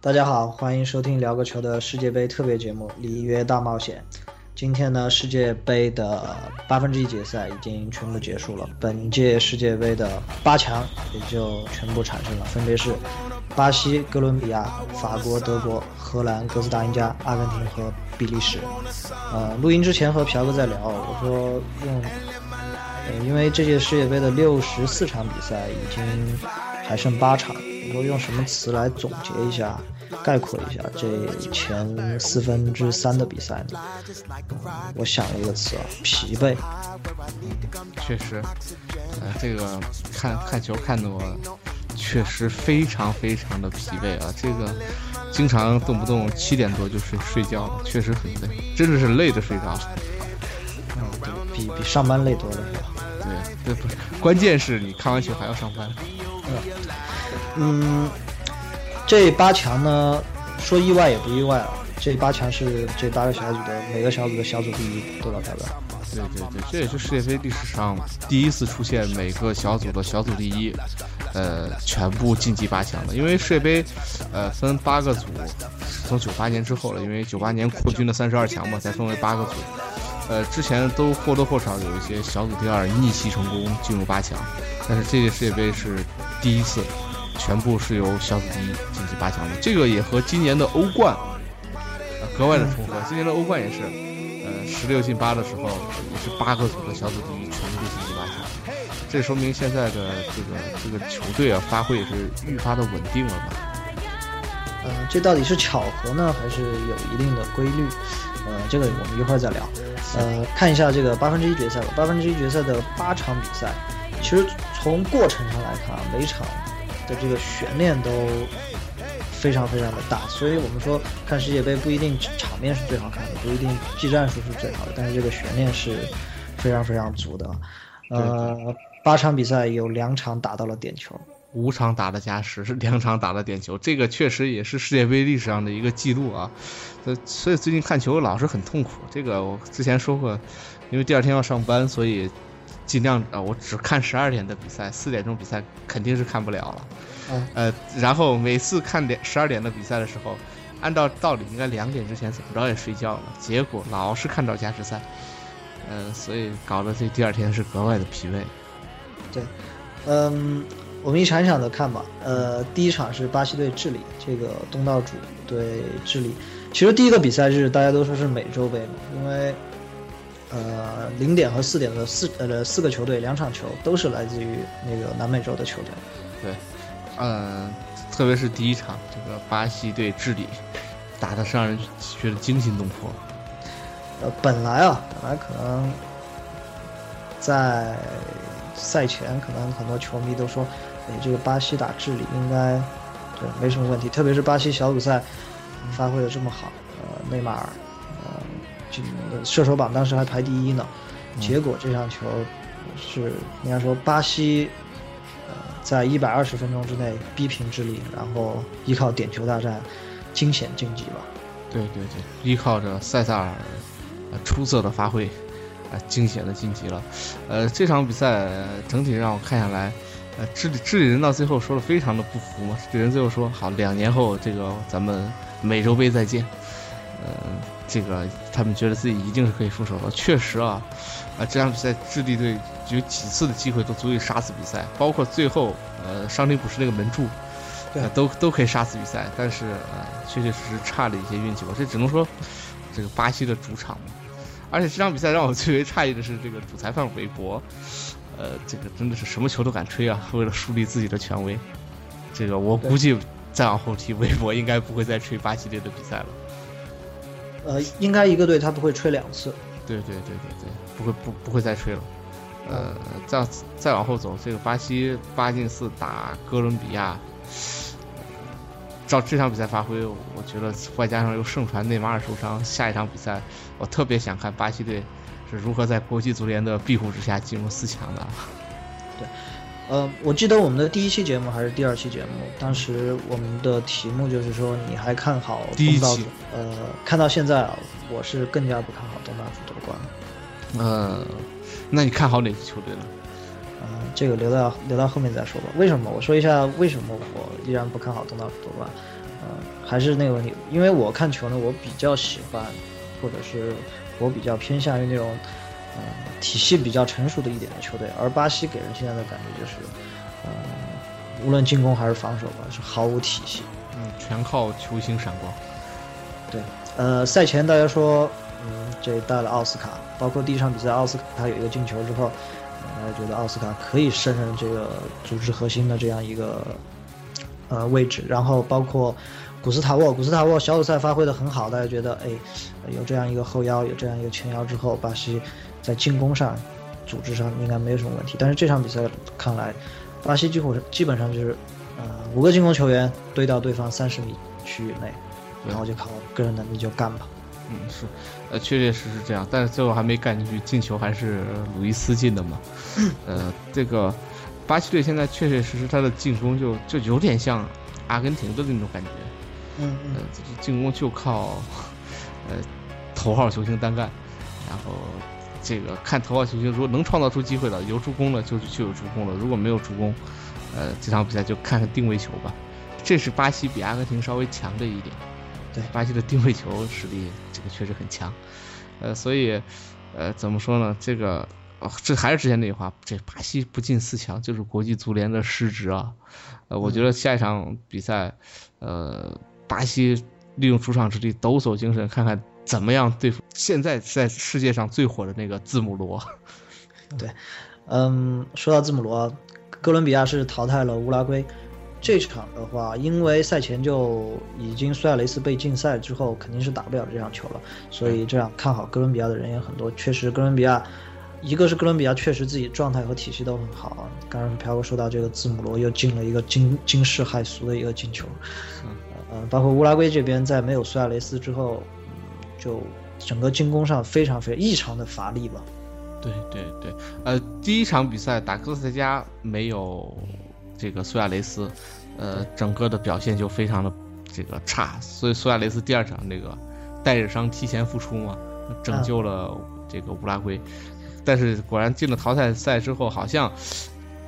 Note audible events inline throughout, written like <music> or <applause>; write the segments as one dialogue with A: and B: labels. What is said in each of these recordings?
A: 大家好，欢迎收听聊个球的世界杯特别节目《里约大冒险》。今天呢，世界杯的八分之一决赛已经全部结束了，本届世界杯的八强也就全部产生了，分别是巴西、哥伦比亚、法国、德国、荷兰、哥斯达黎加、阿根廷和比利时。呃，录音之前和朴哥在聊，我说用，呃，因为这届世界杯的六十四场比赛已经还剩八场，你说用什么词来总结一下？概括一下这前四分之三的比赛呢？我想了一个词啊，疲惫。
B: 确实，呃，这个看看球看的我确实非常非常的疲惫啊！这个经常动不动七点多就睡睡觉了，确实很累，真的是累着睡着。
A: 嗯，对比比上班累多了是吧？
B: 对，对不是，关键是你看完球还要上班。
A: 嗯，这八强呢，说意外也不意外啊。这八强是这八个小组的每个小组的小组第一得到代表。
B: 对对对，这也是世界杯历史上第一次出现每个小组的小组第一，呃，全部晋级八强的。因为世界杯，呃，分八个组，从九八年之后了，因为九八年扩军的三十二强嘛，才分为八个组。呃，之前都或多或少有一些小组第二逆袭成功进入八强，但是这届世界杯是第一次，全部是由小组第一晋级八强的。这个也和今年的欧冠，呃，格外的重合。今年的欧冠也是，呃，十六进八的时候也是八个组的小组第一全部晋级八强，这说明现在的这个这个球队啊发挥也是愈发的稳定了吧？
A: 呃，这到底是巧合呢，还是有一定的规律？呃，这个我们一会儿再聊。呃，看一下这个八分之一决赛吧。八分之一决赛的八场比赛，其实从过程上来看啊，每场的这个悬念都非常非常的大。所以我们说看世界杯不一定场面是最好看的，不一定技战术是最好的，但是这个悬念是非常非常足的。呃，八场比赛有两场打到了点球。
B: 五场打了加时，是两场打了点球，这个确实也是世界杯历史上的一个记录啊。呃，所以最近看球老是很痛苦。这个我之前说过，因为第二天要上班，所以尽量啊，我只看十二点的比赛，四点钟比赛肯定是看不了了。
A: 嗯。
B: 呃，然后每次看点十二点的比赛的时候，按照道理应该两点之前怎么着也睡觉了，结果老是看到加时赛。嗯，所以搞得这第二天是格外的疲惫。
A: 对，嗯。我们一场一场的看吧。呃，第一场是巴西对智利，这个东道主对智利。其实第一个比赛日大家都说是美洲杯嘛，因为呃零点和四点的四呃四个球队两场球都是来自于那个南美洲的球队。
B: 对，嗯，特别是第一场这个巴西对智利，打的是让人觉得惊心动魄。
A: 呃，本来啊，本来可能在赛前可能很多球迷都说。哎，这个巴西打智利应该对没什么问题，特别是巴西小组赛发挥的这么好，呃，内马尔，呃，这射手榜当时还排第一呢，结果这场球是应该说巴西呃在一百二十分钟之内逼平智利，然后依靠点球大战惊险晋级吧。
B: 对对对，依靠着塞萨尔出色的发挥啊，惊险的晋级了。呃，这场比赛整体让我看下来。呃，智利智利人到最后说的非常的不服嘛，智利人最后说好，两年后这个咱们美洲杯再见。呃，这个他们觉得自己一定是可以出手的。确实啊，啊这场比赛智利队有几次的机会都足以杀死比赛，包括最后呃伤停补时那个门柱，
A: 对，
B: 都都可以杀死比赛，但是呃确确实实差了一些运气吧。这只能说这个巴西的主场嘛。而且这场比赛让我最为诧异的是这个主裁判韦伯。呃，这个真的是什么球都敢吹啊！为了树立自己的权威，这个我估计再往后踢，韦博应该不会再吹巴西队的比赛了。
A: 呃，应该一个队他不会吹两次。
B: 对对对对对，不会不不会再吹了。呃，再再往后走，这个巴西八进四打哥伦比亚，照这场比赛发挥，我觉得外加上又盛传内马尔受伤，下一场比赛我特别想看巴西队。是如何在国际足联的庇护之下进入四强的？
A: 对，呃，我记得我们的第一期节目还是第二期节目，当时我们的题目就是说你还看好东道主？呃，看到现在啊，我是更加不看好东道主夺冠了。
B: 呃，那你看好哪支球队呢？
A: 呃，这个留到留到后面再说吧。为什么？我说一下为什么我依然不看好东道主夺冠。呃，还是那个问题，因为我看球呢，我比较喜欢，或者是我比较偏向于那种，呃，体系比较成熟的一点的球队。而巴西给人现在的感觉就是，呃，无论进攻还是防守吧，是毫无体系。
B: 嗯，全靠球星闪光。
A: 对，呃，赛前大家说，嗯，这带了奥斯卡，包括第一场比赛奥斯卡他有一个进球之后，大家觉得奥斯卡可以胜任这个组织核心的这样一个呃位置，然后包括古斯塔沃，古斯塔沃小组赛发挥的很好，大家觉得哎，有这样一个后腰，有这样一个前腰之后，巴西在进攻上、组织上应该没有什么问题。但是这场比赛看来，巴西几乎是基本上就是，呃，五个进攻球员堆到对方三十米区域内，然后就靠个人能力就干吧。
B: 嗯，是，呃，确确实实这样，但是最后还没干进去，进球还是鲁伊斯进的嘛。<laughs> 呃，这个巴西队现在确确实实他的进攻就就有点像阿根廷的那种感觉，
A: 嗯
B: 呃，这进攻就靠呃头号球星单干，然后这个看头号球星如果能创造出机会的，有助攻的就就有助攻了，如果没有助攻，呃，这场比赛就看看定位球吧。这是巴西比阿根廷稍微强的一点。
A: 对
B: 巴西的定位球实力，这个确实很强，呃，所以，呃，怎么说呢？这个，哦、这还是之前那句话，这巴西不进四强就是国际足联的失职啊。呃，我觉得下一场比赛，呃，巴西利用主场之力抖擞精神，看看怎么样对付现在在世界上最火的那个字母罗。<laughs>
A: 对嗯，说到字母罗，哥伦比亚是淘汰了乌拉圭。这场的话，因为赛前就已经苏亚雷斯被禁赛之后，肯定是打不了这场球了，所以这样看好哥伦比亚的人也很多。确实，哥伦比亚，一个是哥伦比亚确实自己状态和体系都很好啊。刚刚飘哥说到这个字母罗又进了一个惊惊世骇俗的一个进球，呃，包括乌拉圭这边在没有苏亚雷斯之后，嗯就整个进攻上非常非常异常的乏力吧。
B: 对对对，呃，第一场比赛打哥斯达黎加没有这个苏亚雷斯，呃，整个的表现就非常的这个差，所以苏亚雷斯第二场那个带着伤提前复出嘛，拯救了这个乌拉圭，但是果然进了淘汰赛之后，好像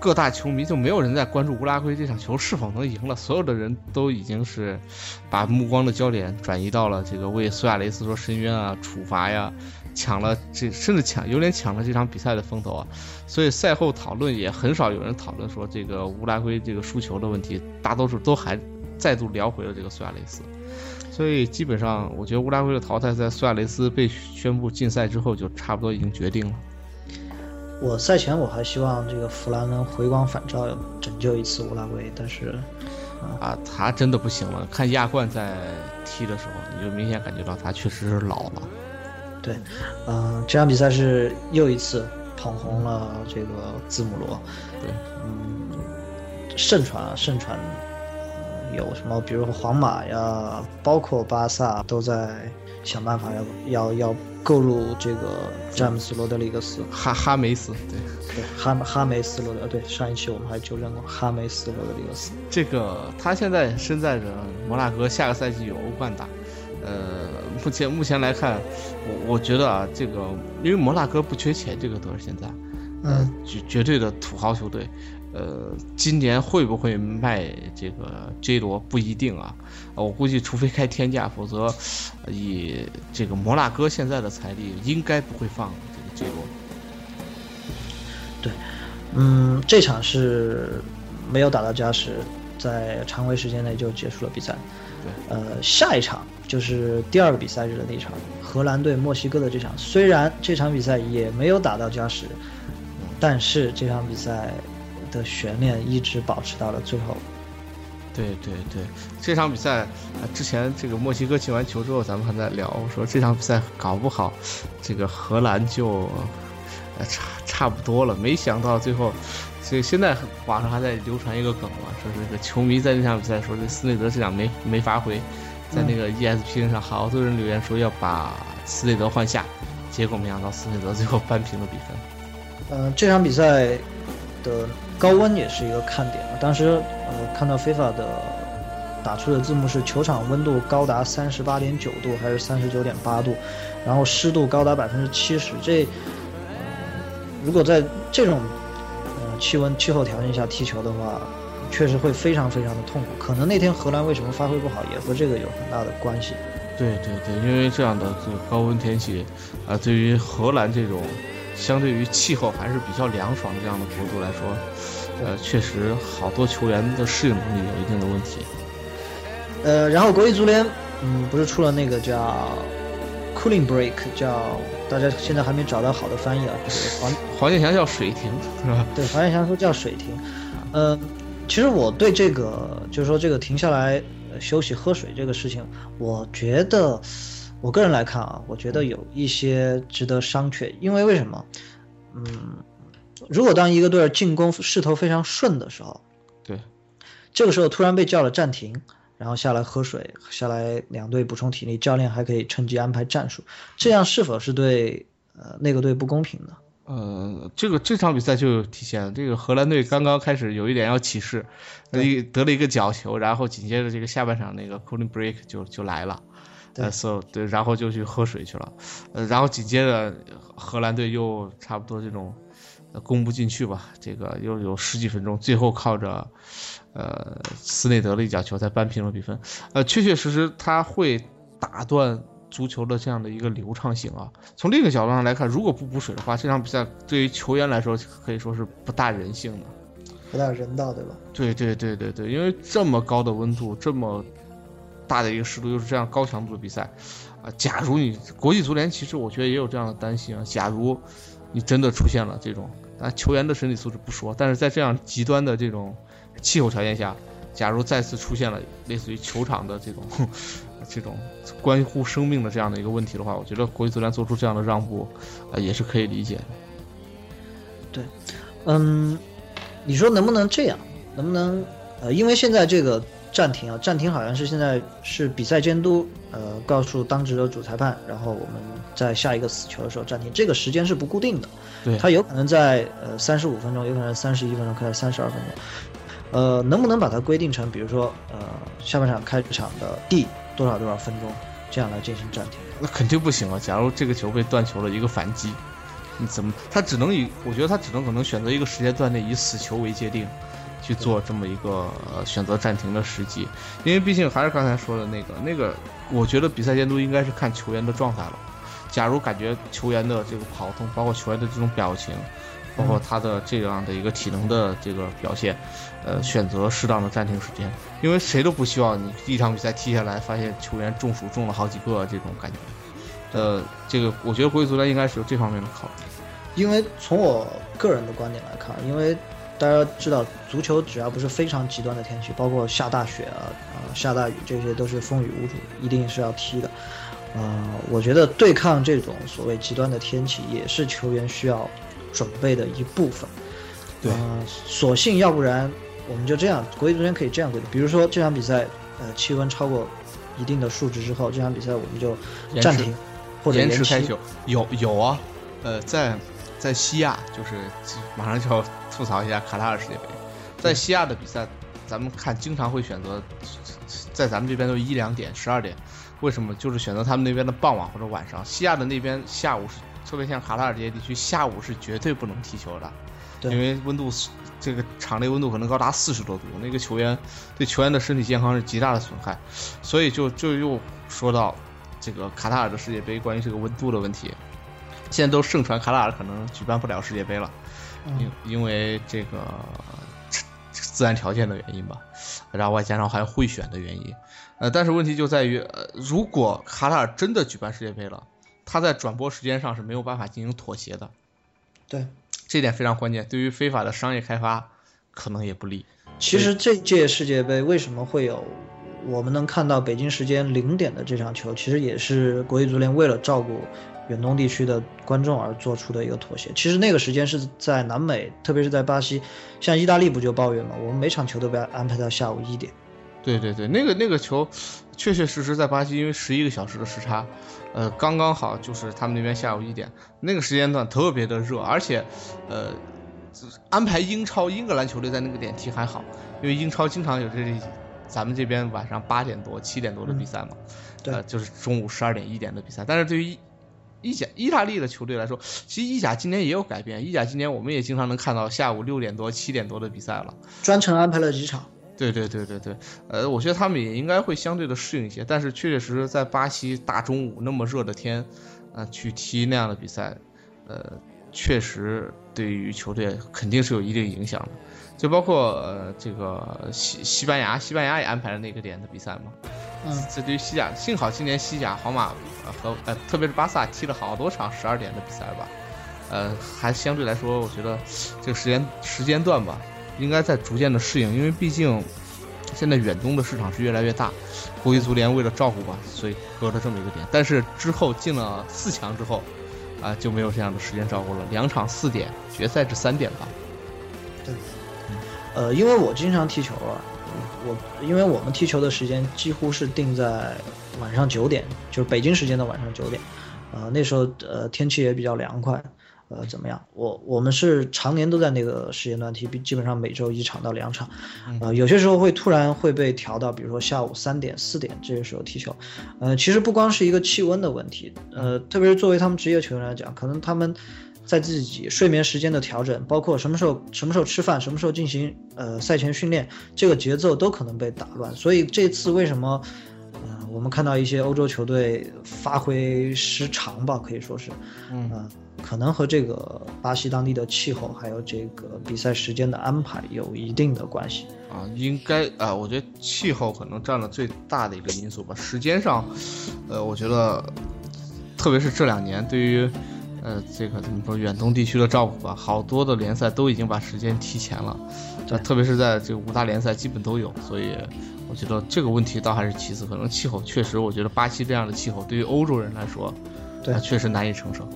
B: 各大球迷就没有人在关注乌拉圭这场球是否能赢了，所有的人都已经是把目光的焦点转移到了这个为苏亚雷斯说申冤啊、处罚呀。抢了这，甚至抢有点抢了这场比赛的风头啊，所以赛后讨论也很少有人讨论说这个乌拉圭这个输球的问题，大多数都还再度聊回了这个苏亚雷斯，所以基本上我觉得乌拉圭的淘汰赛，苏亚雷斯被宣布禁赛之后，就差不多已经决定了。
A: 我赛前我还希望这个弗兰能回光返照，拯救一次乌拉圭，但是
B: 啊，他真的不行了。看亚冠在踢的时候，你就明显感觉到他确实是老了。
A: 对，嗯、这场比赛是又一次捧红了这个字母罗。
B: 对，
A: 嗯，盛传啊，盛传，呃有什么？比如说皇马呀，包括巴萨都在想办法要要要购入这个詹姆斯罗德里格斯。
B: 哈哈梅斯，对
A: 对，哈哈梅斯罗德，对，上一期我们还纠正过哈梅斯罗德里格斯。
B: 这个他现在身在着摩纳哥，下个赛季有欧冠打。呃，目前目前来看，我我觉得啊，这个因为摩纳哥不缺钱，这个都是现在，呃，
A: 嗯
B: 绝绝对的土豪球队。呃，今年会不会卖这个 J 罗不一定啊，呃我估计除非开天价，否则呃以这个摩纳哥现在的财力，应该不会放这个 J 罗。
A: 对嗯，这场是没有打到加时，在常规时间内就结束了比赛。
B: 对，
A: 呃，下一场就是第二个比赛日的那场，荷兰对墨西哥的这场。虽然这场比赛也没有打到加时，但是这场比赛的悬念一直保持到了最后。
B: 对对对，这场比赛，呃，之前这个墨西哥进完球之后，咱们还在聊说这场比赛搞不好，这个荷兰就，呃，差差不多了。没想到最后，所以现在网上还在流传一个梗嘛，说这个球迷在这场比赛说这斯内德这场没没发挥，在那个 ESPN 上好多人留言说要把斯内德换下，结果没想到斯内德最后扳平了比分。
A: 呃，这场比赛的高温也是一个看点。当时呃看到非法的打出的字幕是球场温度高达三十八点九度还是三十九点八度，然后湿度高达百分之七十。这、呃、如果在这种呃气温气候条件下踢球的话，确实会非常非常的痛苦。可能那天荷兰为什么发挥不好，也和这个有很大的关系。
B: 对对对，因为这样的这高温天气，啊，对于荷兰这种相对于气候还是比较凉爽的这样的国度来说，呃，确实好多球员的适应能力有一定的问题。
A: 呃，然后国际足联，嗯，不是出了那个叫 cooling break，叫大家现在还没找到好的翻译啊，<laughs> 就是黄
B: 黄健翔叫水停是吧？
A: 对，黄健翔说叫水停。呃，其实我对这个就是说这个停下来。休息喝水这个事情，我觉得，我个人来看啊，我觉得有一些值得商榷。因为为什么？嗯，如果当一个队进攻势头非常顺的时候，
B: 对，
A: 这个时候突然被叫了暂停，然后下来喝水，下来两队补充体力，教练还可以趁机安排战术，这样是否是对呃那个队不公平呢？
B: 呃，这个这场比赛就有体现了。这个荷兰队刚刚开始有一点要起势，得得了一个角球，然后紧接着这个下半场那个 cooling break 就就来了，
A: 对
B: ，so 对，然后就去喝水去了，呃，然后紧接着荷兰队又差不多这种攻不进去吧，这个又有十几分钟，最后靠着呃斯内德的一脚球才扳平了比分。呃，确确实实他会打断。足球的这样的一个流畅性啊，从另一个角度上来看，如果不补水的话，这场比赛对于球员来说可以说是不大人性的，
A: 不大人道，对吧？
B: 对对对对对，因为这么高的温度，这么大的一个湿度，又是这样高强度的比赛，啊，假如你国际足联其实我觉得也有这样的担心啊，假如你真的出现了这种，啊，球员的身体素质不说，但是在这样极端的这种气候条件下，假如再次出现了类似于球场的这种。<laughs> 这种关乎生命的这样的一个问题的话，我觉得国际足联做出这样的让步，啊，也是可以理解的。
A: 对，嗯，你说能不能这样？能不能呃，因为现在这个暂停啊，暂停好像是现在是比赛监督呃告诉当值的主裁判，然后我们在下一个死球的时候暂停，这个时间是不固定的，
B: 对，
A: 它有可能在呃三十五分钟，有可能三十一分钟，可能三十二分钟，呃，能不能把它规定成，比如说呃下半场开场的第。多少多少分钟，这样来进行暂停？
B: 那肯定不行啊！假如这个球被断球了，一个反击，你怎么？他只能以，我觉得他只能可能选择一个时间段内以死球为界定，去做这么一个选择暂停的时机。因为毕竟还是刚才说的那个那个，我觉得比赛监督应该是看球员的状态了。假如感觉球员的这个跑动，包括球员的这种表情。包括他的这样的一个体能的这个表现，呃，选择适当的暂停时间，因为谁都不希望你一场比赛踢下来，发现球员中暑中了好几个这种感觉。呃，这个我觉得国际足联应该是有这方面的考虑。
A: 因为从我个人的观点来看，因为大家知道，足球只要不是非常极端的天气，包括下大雪啊、啊下大雨，这些都是风雨无阻，一定是要踢的。呃，我觉得对抗这种所谓极端的天气，也是球员需要。准备的一部分，
B: 对，
A: 索性要不然我们就这样，国际足联可以这样规定，比如说这场比赛，呃，气温超过一定的数值之后，这场比赛我们就暂停或者
B: 延迟开球。有有啊，呃，在在西亚，就是马上就要吐槽一下卡塔尔世界杯，在西亚的比赛，咱们看经常会选择在咱们这边都一两点、十二点，为什么？就是选择他们那边的傍晚或者晚上，西亚的那边下午是。特别像卡塔尔这些地区，下午是绝对不能踢球的，因为温度，这个场内温度可能高达四十多度，那个球员对球员的身体健康是极大的损害，所以就就又说到这个卡塔尔的世界杯关于这个温度的问题，现在都盛传卡塔尔可能举办不了世界杯了，因因为这个自然条件的原因吧，然后外加上还有贿选的原因，呃，但是问题就在于，呃，如果卡塔尔真的举办世界杯了。他在转播时间上是没有办法进行妥协的，
A: 对，
B: 这点非常关键，对于非法的商业开发可能也不利。
A: 其实这届世界杯为什么会有我们能看到北京时间零点的这场球，其实也是国际足联为了照顾远东地区的观众而做出的一个妥协。其实那个时间是在南美，特别是在巴西，像意大利不就抱怨嘛，我们每场球都被安排到下午一点。
B: 对对对，那个那个球，确确实实在巴西，因为十一个小时的时差。呃，刚刚好就是他们那边下午一点，那个时间段特别的热，而且，呃，安排英超英格兰球队在那个点踢还好，因为英超经常有这咱们这边晚上八点多七点多的比赛嘛，
A: 对
B: 呃，就是中午十二点一点的比赛。但是对于意甲意大利的球队来说，其实意甲今年也有改变。意甲今年我们也经常能看到下午六点多七点多的比赛了。
A: 专程安排了几场。
B: 对对对对对，呃，我觉得他们也应该会相对的适应一些，但是确确实实在巴西大中午那么热的天，呃，去踢那样的比赛，呃，确实对于球队肯定是有一定影响的，就包括呃这个西西班牙，西班牙也安排了那个点的比赛嘛，
A: 嗯，
B: 这对于西甲，幸好今年西甲皇马呃和呃特别是巴萨踢了好多场十二点的比赛吧，呃，还相对来说，我觉得这个时间时间段吧。应该在逐渐的适应，因为毕竟现在远东的市场是越来越大，国际足联为了照顾吧，所以隔了这么一个点。但是之后进了四强之后，啊就没有这样的时间照顾了，两场四点，决赛是三点吧？
A: 对，呃，因为我经常踢球啊，我因为我们踢球的时间几乎是定在晚上九点，就是北京时间的晚上九点，呃，那时候呃天气也比较凉快。呃，怎么样？我我们是常年都在那个时间段踢，基本上每周一场到两场，呃，有些时候会突然会被调到，比如说下午三点、四点这个时候踢球。呃，其实不光是一个气温的问题，呃，特别是作为他们职业球员来讲，可能他们在自己睡眠时间的调整，包括什么时候什么时候吃饭，什么时候进行呃赛前训练，这个节奏都可能被打乱。所以这次为什么，呃，我们看到一些欧洲球队发挥失常吧，可以说是，嗯。可能和这个巴西当地的气候，还有这个比赛时间的安排有一定的关系
B: 啊，应该啊，我觉得气候可能占了最大的一个因素吧。时间上，呃，我觉得，特别是这两年，对于，呃，这个怎么说，远东地区的照顾吧，好多的联赛都已经把时间提前了，
A: 对，
B: 特别是在这个五大联赛基本都有，所以我觉得这个问题倒还是其次，可能气候确实，我觉得巴西这样的气候对于欧洲人来说，
A: 对，
B: 确实难以承受。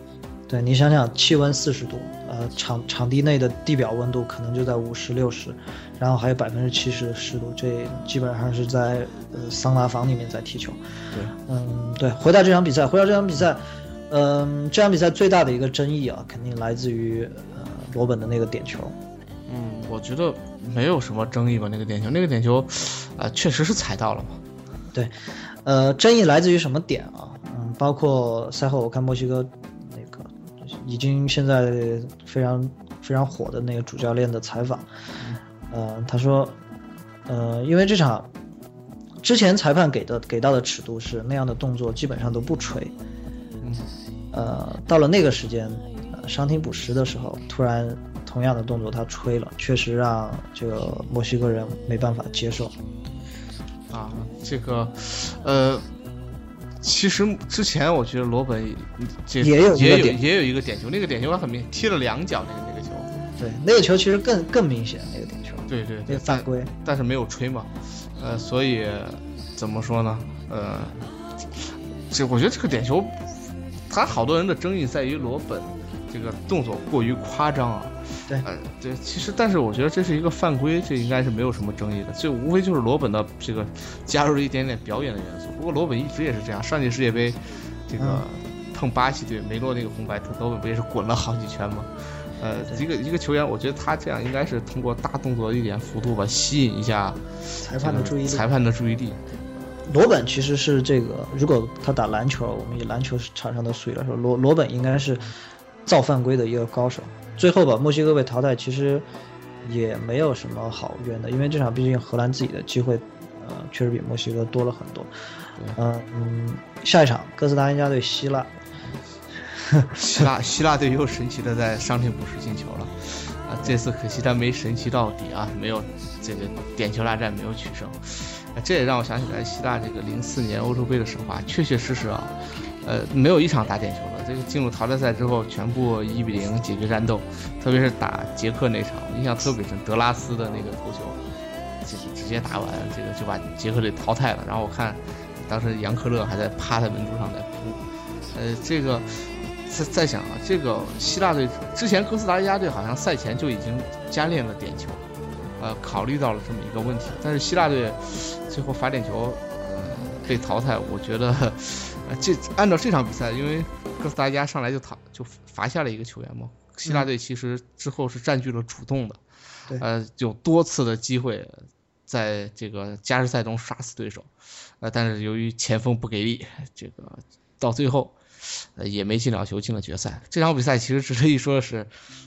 A: 对你想想，气温四十度，呃，场场地内的地表温度可能就在五十六十，然后还有百分之七十的湿度，这基本上是在呃桑拿房里面在踢球。
B: 对，
A: 嗯，对。回到这场比赛，回到这场比赛，嗯，这场比赛最大的一个争议啊，肯定来自于呃罗本的那个点球。
B: 嗯，我觉得没有什么争议吧，那个点球，那个点球，啊，确实是踩到了嘛。
A: 对，呃，争议来自于什么点啊？嗯，包括赛后我看墨西哥那个。已经现在非常非常火的那个主教练的采访，呃，他说，呃，因为这场之前裁判给的给到的尺度是那样的动作基本上都不吹，呃，到了那个时间，呃伤停补时的时候，突然同样的动作他吹了，确实让这个墨西哥人没办法接受。
B: 啊，这个，呃。其实之前我觉得罗本这
A: 也有
B: 也有也有一个点球，那个点球很明踢了两脚，那个那个球，
A: 对，那个球其实更更明显，那个点球，
B: 对对，
A: 那个犯规，
B: 但是没有吹嘛，呃，所以怎么说呢？呃，这我觉得这个点球，他好多人的争议在于罗本这个动作过于夸张啊。
A: 对，
B: 呃，对，其实，但是我觉得这是一个犯规，这应该是没有什么争议的。这无非就是罗本的这个加入了一点点表演的元素。不过罗本一直也是这样，上届世界杯，这个碰巴西队梅洛那个红白，罗本不也是滚了好几圈吗？呃，一个一个球员，我觉得他这样应该是通过大动作一点幅度吧，吸引一下
A: 裁判的注意力。
B: 裁判的注意力。
A: 罗本其实是这个，如果他打篮球，我们以篮球场上的术语来说，罗罗本应该是造犯规的一个高手。最后吧，墨西哥被淘汰，其实也没有什么好冤的，因为这场毕竟荷兰自己的机会，呃，确实比墨西哥多了很多。嗯，下一场哥斯达黎加对希腊，
B: 希腊希腊队又神奇的在伤停补时进球了，啊，这次可惜他没神奇到底啊，没有这个点球大战没有取胜，啊，这也让我想起来希腊这个零四年欧洲杯的神话，确确实实啊，呃，没有一场打点球的。这个进入淘汰赛之后，全部一比零解决战斗，特别是打捷克那场，印象特别深。德拉斯的那个头球，直直接打完，这个就把捷克队淘汰了。然后我看，当时杨科勒还在趴在门柱上在哭。呃，这个在在想啊，这个希腊队之前哥斯达黎加队好像赛前就已经加练了点球，呃，考虑到了这么一个问题。但是希腊队最后罚点球，呃，被淘汰。我觉得，呃，这按照这场比赛，因为。哥斯达黎加上来就淘就罚下了一个球员嘛，希腊队其实之后是占据了主动的，
A: 对
B: 呃，有多次的机会在这个加时赛中杀死对手，呃，但是由于前锋不给力，这个到最后。呃，也没进了球，进了决赛。这场比赛其实值得一说的是，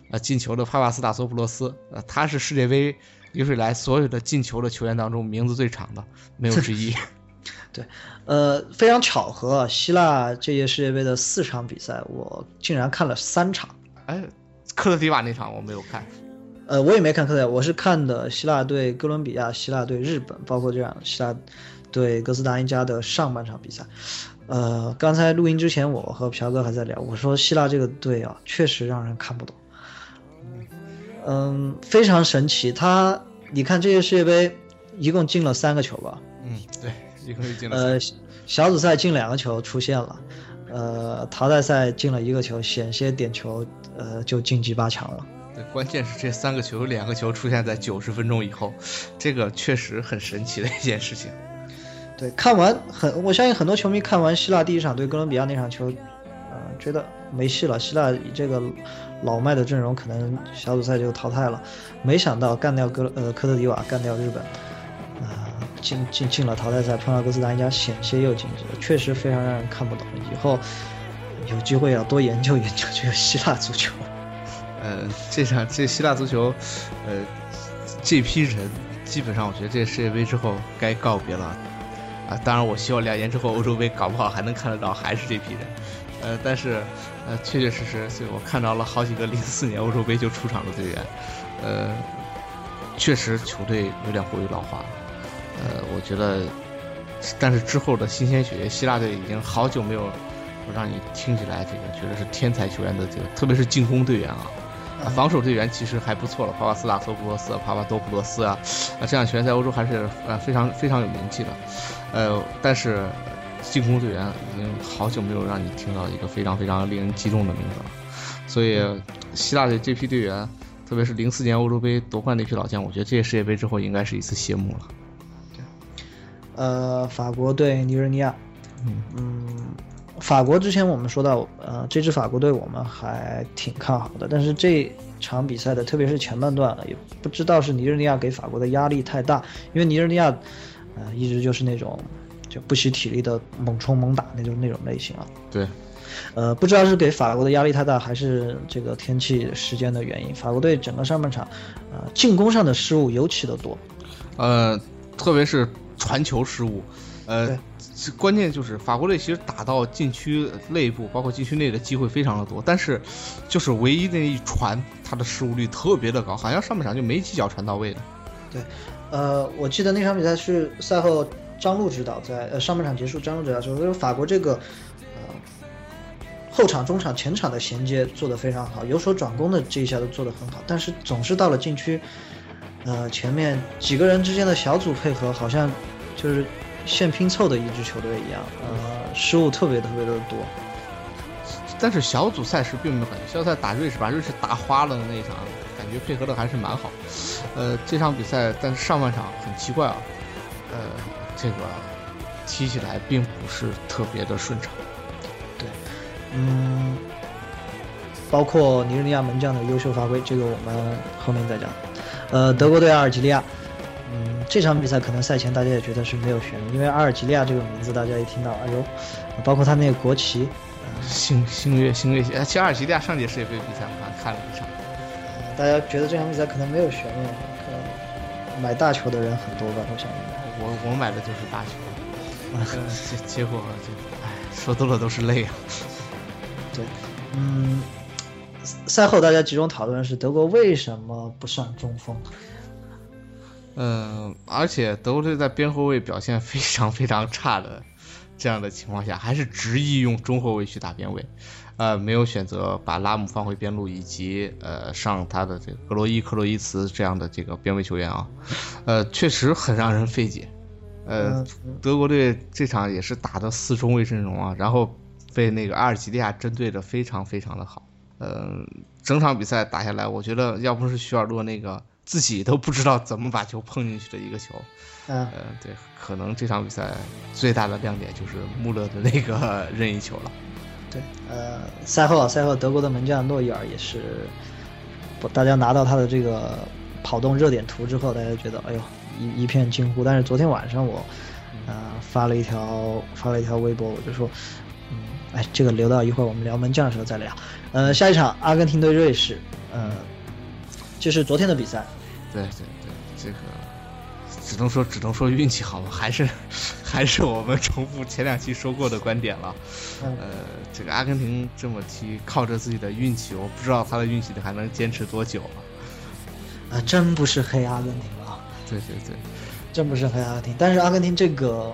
B: 呃，进球的帕帕斯塔索普洛斯，呃，他是世界杯有史以来所有的进球的球员当中名字最长的，没有之一。<laughs>
A: 对，呃，非常巧合，啊，希腊这届世界杯的四场比赛，我竟然看了三场。
B: 哎，克特迪瓦那场我没有看。
A: 呃，我也没看克特迪瓦，我是看的希腊对哥伦比亚、希腊对日本，包括这样希腊对哥斯达黎加的上半场比赛。呃，刚才录音之前，我和朴哥还在聊，我说希腊这个队啊，确实让人看不懂。嗯，非常神奇。他，你看这届世界杯一共进了三个球吧？
B: 嗯，对，一共进了。
A: 呃，小组赛进两个球出现了，呃，淘汰赛进了一个球，险些点球，呃，就晋级八强了。
B: 对，关键是这三个球，两个球出现在九十分钟以后，这个确实很神奇的一件事情。
A: 对，看完很，我相信很多球迷看完希腊第一场对哥伦比亚那场球，呃，觉得没戏了。希腊以这个老迈的阵容，可能小组赛就淘汰了。没想到干掉哥呃科特迪瓦，干掉日本，啊，进进进了淘汰赛，碰到哥斯达黎加，险些又晋级，确实非常让人看不懂。以后有机会要多研究研究这个希腊足球。
B: 呃，这场这希腊足球，呃，这批人基本上，我觉得这世界杯之后该告别了。啊，当然，我希望两年之后欧洲杯搞不好还能看得到，还是这批人。呃，但是，呃，确确实实，所以我看到了好几个零四年欧洲杯就出场的队员。呃，确实球队有点过于老化了。呃，我觉得，但是之后的新鲜血液，希腊队已经好久没有让你听起来这个觉得是天才球员的这个，特别是进攻队员啊。啊，防守队员其实还不错了，帕帕斯塔托普罗斯、帕帕多普罗斯啊，啊，这样球员在欧洲还是呃非常非常有名气的，呃，但是进攻队员已经好久没有让你听到一个非常非常令人激动的名字了，所以希腊的这批队员，特别是零四年欧洲杯夺冠那批老将，我觉得这届世界杯之后应该是一次谢幕了。
A: 对，呃，法国对尼日利亚，嗯嗯。法国之前我们说到，呃，这支法国队我们还挺看好的，但是这场比赛的，特别是前半段，也不知道是尼日利亚给法国的压力太大，因为尼日利亚，呃，一直就是那种就不惜体力的猛冲猛打那种那种类型啊。
B: 对，
A: 呃，不知道是给法国的压力太大，还是这个天气时间的原因，法国队整个上半场，呃，进攻上的失误尤其的多，
B: 呃，特别是传球失误，呃。关键就是法国队其实打到禁区内部，包括禁区内的机会非常的多，但是就是唯一那一传，他的失误率特别的高，好像上半场就没几脚传到位的。
A: 对，呃，我记得那场比赛是赛后张路指导在呃上半场结束，张路指导说，法国这个呃后场、中场、前场的衔接做得非常好，有所转攻的这一下都做得很好，但是总是到了禁区，呃前面几个人之间的小组配合好像就是。现拼凑的一支球队一样，呃，失误特别特别的多。
B: 但是小组赛时并没有感觉，小组赛打瑞士把瑞士打花了的那一场，感觉配合的还是蛮好。呃，这场比赛，但是上半场很奇怪啊，呃，这个踢起来并不是特别的顺畅。
A: 对，嗯，包括尼日利亚门将的优秀发挥，这个我们后面再讲。呃，德国对阿尔及利亚。嗯，这场比赛可能赛前大家也觉得是没有悬念，因为阿尔及利亚这个名字大家一听到，哎呦，包括他那个国旗，
B: 星星月星月其实阿尔及利亚上届世界杯比赛我还看了一场，
A: 大家觉得这场比赛可能没有悬念，可能买大球的人很多吧，我想。
B: 我我买的就是大球，结结果就，哎，说多了都是泪啊。
A: 对，嗯，赛后大家集中讨论是德国为什么不上中锋。
B: 嗯，而且德国队在边后卫表现非常非常差的这样的情况下，还是执意用中后卫去打边卫，呃，没有选择把拉姆放回边路，以及呃上他的这个格罗伊、克罗伊茨这样的这个边卫球员啊，呃，确实很让人费解。呃，德国队这场也是打的四中卫阵容啊，然后被那个阿尔及利亚针对的非常非常的好。嗯，整场比赛打下来，我觉得要不是徐尔洛那个。自己都不知道怎么把球碰进去的一个球，
A: 嗯，
B: 对，可能这场比赛最大的亮点就是穆勒的那个 <laughs> 任意球了。
A: 对，呃，赛后啊，赛后德国的门将诺伊尔也是，不，大家拿到他的这个跑动热点图之后，大家觉得哎呦一一片惊呼。但是昨天晚上我，呃，发了一条发了一条微博，我就说，嗯，哎，这个留到一会儿我们聊门将的时候再聊。呃，下一场阿根廷对瑞士，呃，就是昨天的比赛。
B: 对对对，这个只能说只能说运气好了，还是 <laughs> 还是我们重复前两期说过的观点了。呃，这个阿根廷这么踢，靠着自己的运气，我不知道他的运气还能坚持多久
A: 啊！真不是黑阿根廷啊！
B: 对对对，
A: 真不是黑阿根廷。但是阿根廷这个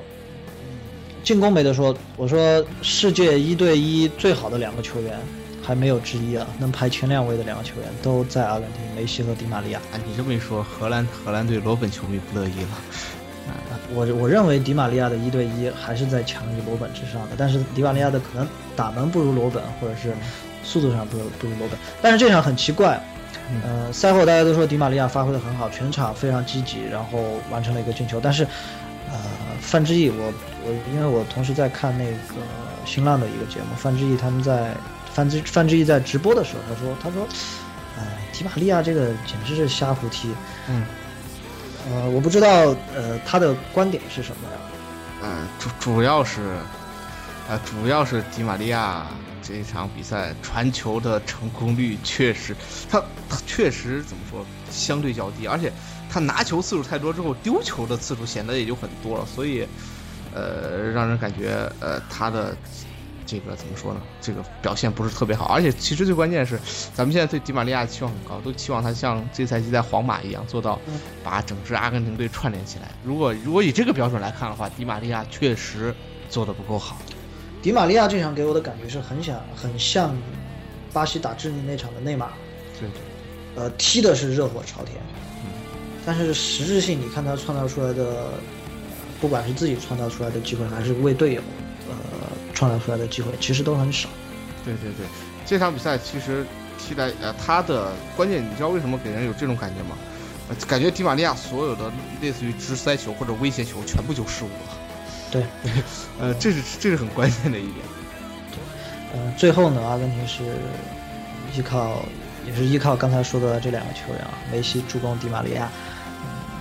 A: 进攻没得说，我说世界一对一最好的两个球员。还没有之一啊！能排前两位的两个球员都在阿根廷，梅西和迪玛利亚。
B: 啊，你这么一说，荷兰荷兰队罗本球迷不乐意了。<laughs>
A: 啊，我我认为迪玛利亚的一对一还是在强于罗本之上的，但是迪玛利亚的可能打门不如罗本，或者是速度上不如不如罗本。但是这场很奇怪，呃，赛后大家都说迪玛利亚发挥的很好，全场非常积极，然后完成了一个进球。但是，呃，范志毅，我我因为我同时在看那个新浪的一个节目，范志毅他们在。范志范志毅在直播的时候，他说：“他说，哎，迪玛利亚这个简直是瞎胡踢。”
B: 嗯，
A: 呃，我不知道，呃，他的观点是什么呀？
B: 嗯，主主要是，呃，主要是迪玛利亚这一场比赛传球的成功率确实，他他确实怎么说，相对较低，而且他拿球次数太多之后，丢球的次数显得也就很多了，所以，呃，让人感觉，呃，他的。这个怎么说呢？这个表现不是特别好，而且其实最关键是，咱们现在对迪玛利亚期望很高，都期望他像这赛季在皇马一样做到把整支阿根廷队串联起来。如果如果以这个标准来看的话，迪玛利亚确实做的不够好。
A: 迪玛利亚这场给我的感觉是很想很像巴西打智利那场的内马尔，
B: 对，
A: 呃，踢的是热火朝天，嗯但是实质性你看他创造出来的，不管是自己创造出来的机会，还是为队友。创造出来的机会其实都很少。
B: 对对对，这场比赛其实踢来呃，他的关键你知道为什么给人有这种感觉吗？呃感觉迪玛利亚所有的类似于直塞球或者威胁球全部就失误了。
A: 对，<laughs>
B: 呃，这是这是很关键的一点。
A: 对，呃，最后呢，阿根廷是依靠也是依靠刚才说的这两个球员啊，梅西助攻迪玛利亚。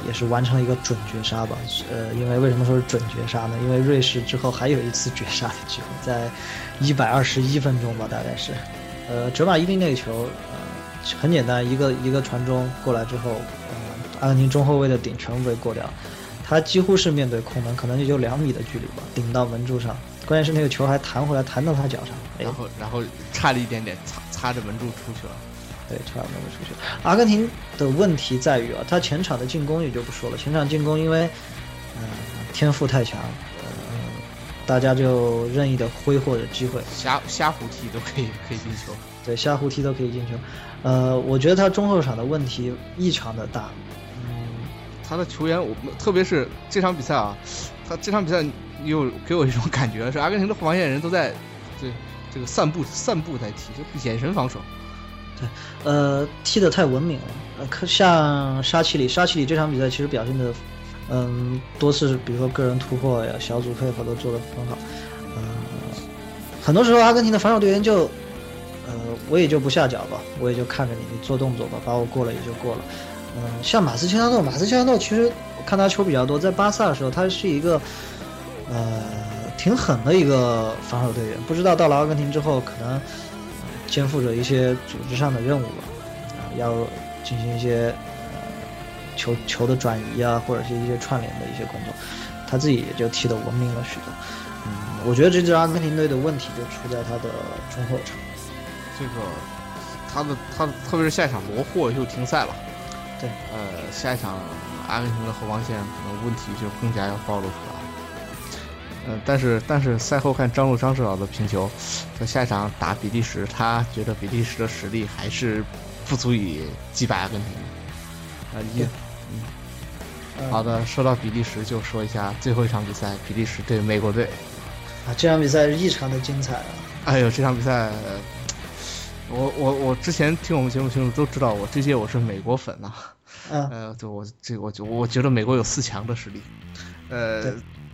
A: 也是完成了一个准绝杀吧，呃，因为为什么说是准绝杀呢？因为瑞士之后还有一次绝杀的机会，在一百二十一分钟吧，大概是，呃，哲马伊利那个球，呃，很简单，一个一个传中过来之后，呃，阿根廷中后卫的顶全部被过掉，他几乎是面对空门，可能也就两米的距离吧，顶到门柱上，关键是那个球还弹回来，弹到他脚上，
B: 然后然后差了一点点，擦擦着门柱出去了。
A: 对，差不多出去。阿根廷的问题在于啊，他前场的进攻也就不说了，前场进攻因为，嗯，天赋太强，嗯，大家就任意的挥霍着机会，
B: 瞎瞎胡踢都可以可以进球。
A: 对，瞎胡踢都可以进球。呃，我觉得他中后场的问题异常的大。
B: 嗯，他的球员，我特别是这场比赛啊，他这场比赛又给我一种感觉是阿根廷的防线人都在对这个散步散步在踢，就眼神防守。
A: 呃，踢得太文明了。呃，像沙奇里，沙奇里这场比赛其实表现的，嗯，多次比如说个人突破呀、小组配合都做得很好。呃，很多时候阿根廷的防守队员就，呃，我也就不下脚吧，我也就看着你，你做动作吧，把我过了也就过了。嗯，像马斯切拉诺，马斯切拉诺其实我看他球比较多，在巴萨的时候他是一个，呃，挺狠的一个防守队员。不知道到了阿根廷之后可能。肩负着一些组织上的任务吧，啊，要进行一些呃球球的转移啊，或者是一些串联的一些工作，他自己也就踢得文明了许多。嗯，我觉得这支阿根廷队的问题就出在他的中后场。
B: 这个他的他特别是下一场罗霍又停赛了，
A: 对，
B: 呃，下一场阿根廷的后防线可能问题就更加要暴露出来。嗯，但是但是赛后看张路张指导的评球，说下一场打比利时，他觉得比利时的实力还是不足以击败阿根廷。啊，一，嗯，好的，说到比利时，就说一下最后一场比赛，比利时对美国队。
A: 啊，这场比赛异常的精彩啊！
B: 哎呦，这场比赛，我我我之前听我们节目听众都知道，我这届我是美国粉呐。
A: 嗯。<laughs>
B: 呃，对我这我就我觉得美国有四强的实力。呃。